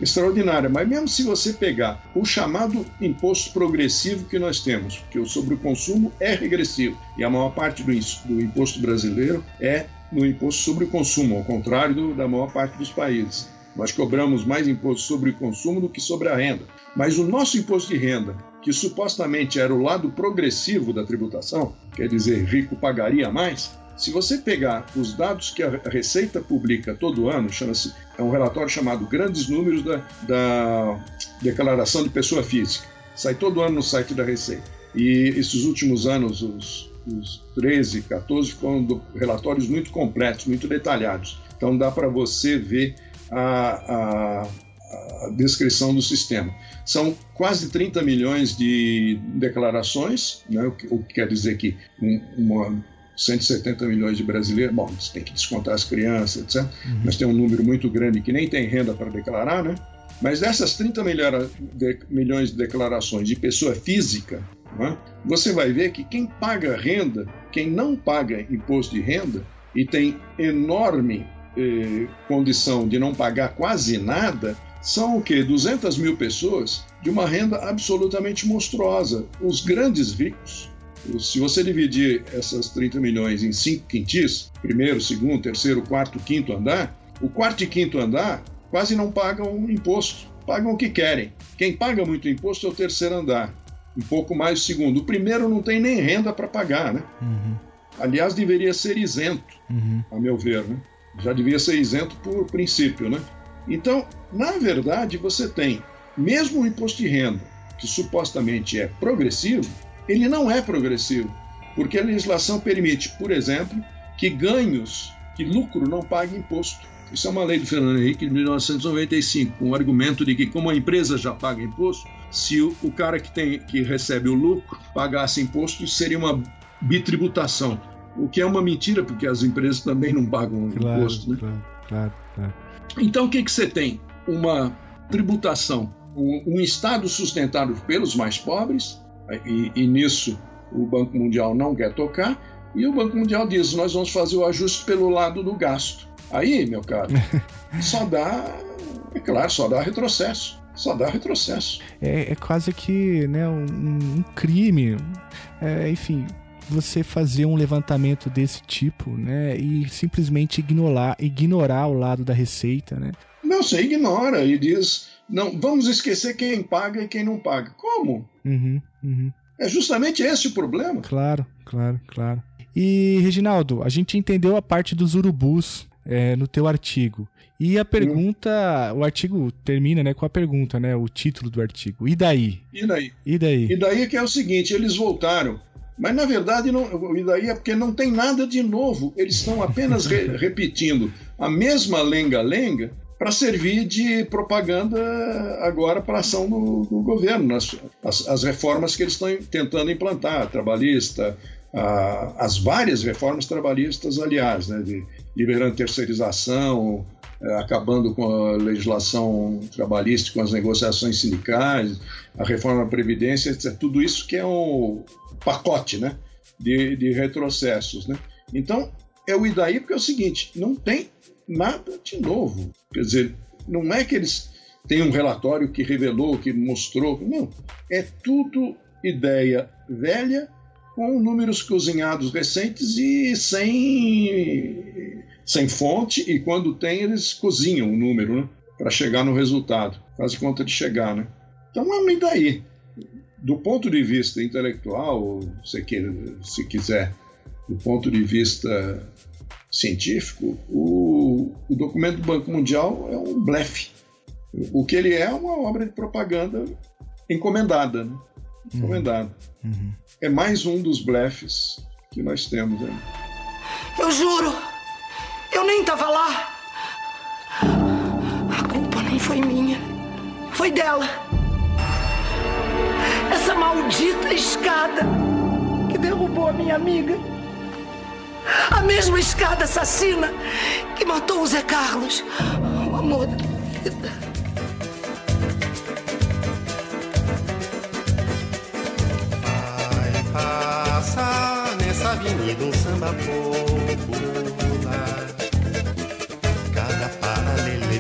Speaker 7: extraordinária. Mas mesmo se você pegar o chamado imposto progressivo que nós temos, porque o sobre o consumo é regressivo e a maior parte do, do imposto brasileiro é no imposto sobre o consumo, ao contrário do, da maior parte dos países. Nós cobramos mais imposto sobre o consumo do que sobre a renda. Mas o nosso imposto de renda, que supostamente era o lado progressivo da tributação, quer dizer, rico pagaria mais, se você pegar os dados que a Receita publica todo ano, chama-se é um relatório chamado Grandes Números da, da Declaração de Pessoa Física. Sai todo ano no site da Receita. E esses últimos anos, os, os 13, 14, foram relatórios muito completos, muito detalhados. Então dá para você ver a, a, a, descrição do sistema. São quase 30 milhões de declarações, né, o, que, o que quer dizer que um, uma 170 milhões de brasileiros, bom, você tem que descontar as crianças, etc. Uhum. Mas tem um número muito grande que nem tem renda para declarar, né? Mas dessas 30 milhões de declarações de pessoa física, é? você vai ver que quem paga renda, quem não paga imposto de renda e tem enorme eh, condição de não pagar quase nada, são o quê? 200 mil pessoas de uma renda absolutamente monstruosa. Os grandes ricos Se você dividir essas 30 milhões em cinco quintis, primeiro, segundo, terceiro, quarto, quinto andar, o quarto e quinto andar quase não pagam imposto, pagam o que querem. Quem paga muito imposto é o terceiro andar, um pouco mais o segundo. O primeiro não tem nem renda para pagar, né? Uhum. Aliás, deveria ser isento, uhum. a meu ver, né? Já devia ser isento por princípio, né? Então, na verdade, você tem mesmo o imposto de renda, que supostamente é progressivo, ele não é progressivo, porque a legislação permite, por exemplo, que ganhos, que lucro não pague imposto. Isso é uma lei do Fernando Henrique de 1995, com o argumento de que, como a empresa já paga imposto, se o, o cara que, tem, que recebe o lucro pagasse imposto, seria uma bitributação. O que é uma mentira, porque as empresas também não pagam claro, imposto. Né? Claro, claro, claro. Então, o que, que você tem? Uma tributação, um, um Estado sustentado pelos mais pobres, e, e nisso o Banco Mundial não quer tocar, e o Banco Mundial diz: nós vamos fazer o ajuste pelo lado do gasto. Aí, meu caro, só dá, é claro, só dá retrocesso. Só dá retrocesso.
Speaker 2: É, é quase que né, um, um crime. É, enfim, você fazer um levantamento desse tipo, né? E simplesmente ignorar, ignorar o lado da receita, né?
Speaker 7: Não, você ignora e diz. Não, vamos esquecer quem paga e quem não paga. Como?
Speaker 2: Uhum, uhum.
Speaker 7: É justamente esse o problema.
Speaker 2: Claro, claro, claro. E, Reginaldo, a gente entendeu a parte dos urubus é, no teu artigo. E a pergunta, hum. o artigo termina né, com a pergunta, né, o título do artigo. E daí?
Speaker 7: E daí?
Speaker 2: E daí?
Speaker 7: E daí que é o seguinte, eles voltaram. Mas na verdade, não, e daí é porque não tem nada de novo. Eles estão apenas re, repetindo a mesma lenga-lenga para servir de propaganda agora para a ação do, do governo, nas, as, as, reformas que eles estão tentando implantar, trabalhista, a, as várias reformas trabalhistas, aliás, né, de liberando terceirização, acabando com a legislação trabalhista, com as negociações sindicais, a reforma da Previdência, etc. Tudo isso que é um pacote né, de, de retrocessos. Né? Então, é o Idaí porque é o seguinte, não tem nada de novo. Quer dizer, não é que eles têm um relatório que revelou, que mostrou, não. É tudo ideia velha com números cozinhados recentes e sem sem fonte, e quando tem, eles cozinham o número, né? Para chegar no resultado. Faz conta de chegar, né? Então, e daí? Do ponto de vista intelectual, se, se quiser, do ponto de vista científico, o, o documento do Banco Mundial é um blefe. O que ele é é uma obra de propaganda encomendada, né? Encomendada. Uhum. uhum. É mais um dos blefes que nós temos aí.
Speaker 13: Eu juro! Eu nem tava lá. A culpa não foi minha. Foi dela. Essa maldita escada que derrubou a minha amiga. A mesma escada assassina que matou o Zé Carlos. O amor da vida.
Speaker 14: Vai passar nessa avenida um samba popular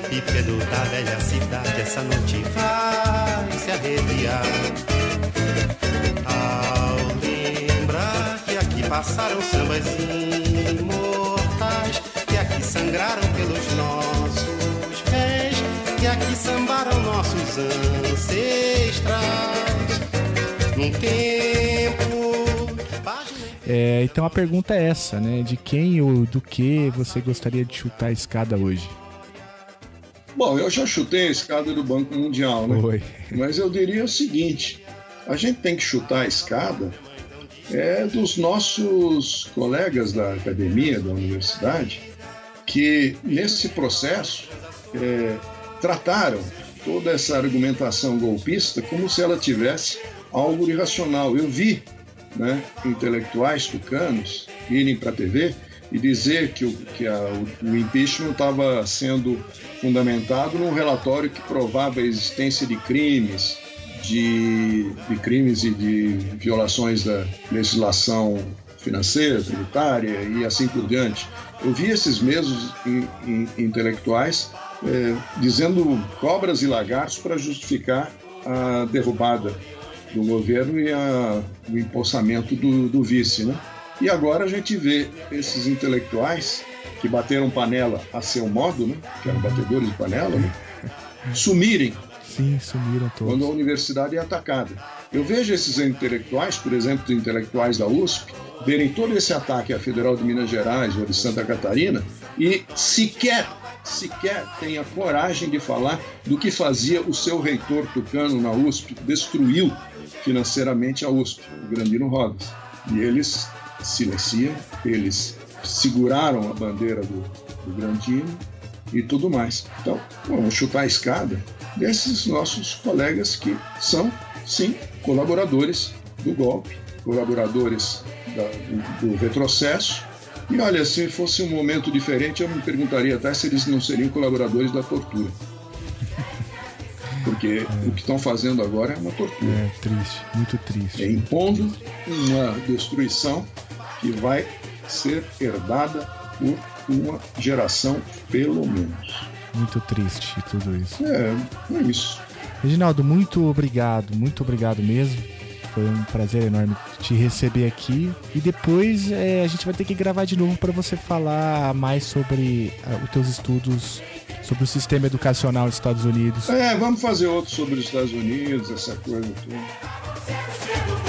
Speaker 14: paralelepípedo da velha cidade essa noite vai se arrepiar. Ao lembrar que aqui passaram sambas imortais, que aqui sangraram pelos nossos pés, que aqui sambaram nossos ancestrais. Num tempo
Speaker 2: é, então a pergunta é essa, né? De quem ou do que você gostaria de chutar a escada hoje?
Speaker 7: Bom, eu já chutei a escada do Banco Mundial, né? Mas eu diria o seguinte: a gente tem que chutar a escada é dos nossos colegas da academia, da universidade, que nesse processo é, trataram toda essa argumentação golpista como se ela tivesse algo irracional. Eu vi né, intelectuais tucanos irem para a TV e dizer que o, que a, o impeachment estava sendo fundamentado num relatório que provava a existência de crimes, de, de crimes e de violações da legislação financeira, tributária e assim por diante. Eu vi esses mesmos in, in, intelectuais é, dizendo cobras e lagartos para justificar a derrubada do governo e a, o empossamento do, do vice, né? E agora a gente vê esses intelectuais que bateram panela a seu modo, né? Que eram batedores de panela, né? Sumirem.
Speaker 2: Sim, sumiram todos.
Speaker 7: Quando a universidade é atacada. Eu vejo esses intelectuais, por exemplo, os intelectuais da USP, verem todo esse ataque à Federal de Minas Gerais ou de Santa Catarina e sequer, sequer tem a coragem de falar do que fazia o seu reitor tucano na USP, que destruiu financeiramente a USP, o Grandino Rodas. E eles silenciam, eles seguraram a bandeira do, do Grandino e tudo mais. Então, vamos chutar a escada desses nossos colegas que são, sim, colaboradores do golpe, colaboradores da, do, do retrocesso. E olha, se fosse um momento diferente, eu me perguntaria até se eles não seriam colaboradores da tortura. Porque é. o que estão fazendo agora é uma tortura.
Speaker 2: É triste, muito triste.
Speaker 7: É impondo uma destruição que vai ser herdada por uma geração, pelo menos.
Speaker 2: Muito triste tudo isso.
Speaker 7: É, é isso.
Speaker 2: Reginaldo, muito obrigado, muito obrigado mesmo. Foi um prazer enorme te receber aqui. E depois é, a gente vai ter que gravar de novo para você falar mais sobre uh, os teus estudos sobre o sistema educacional dos Estados Unidos.
Speaker 7: É, vamos fazer outro sobre os Estados Unidos, essa coisa toda.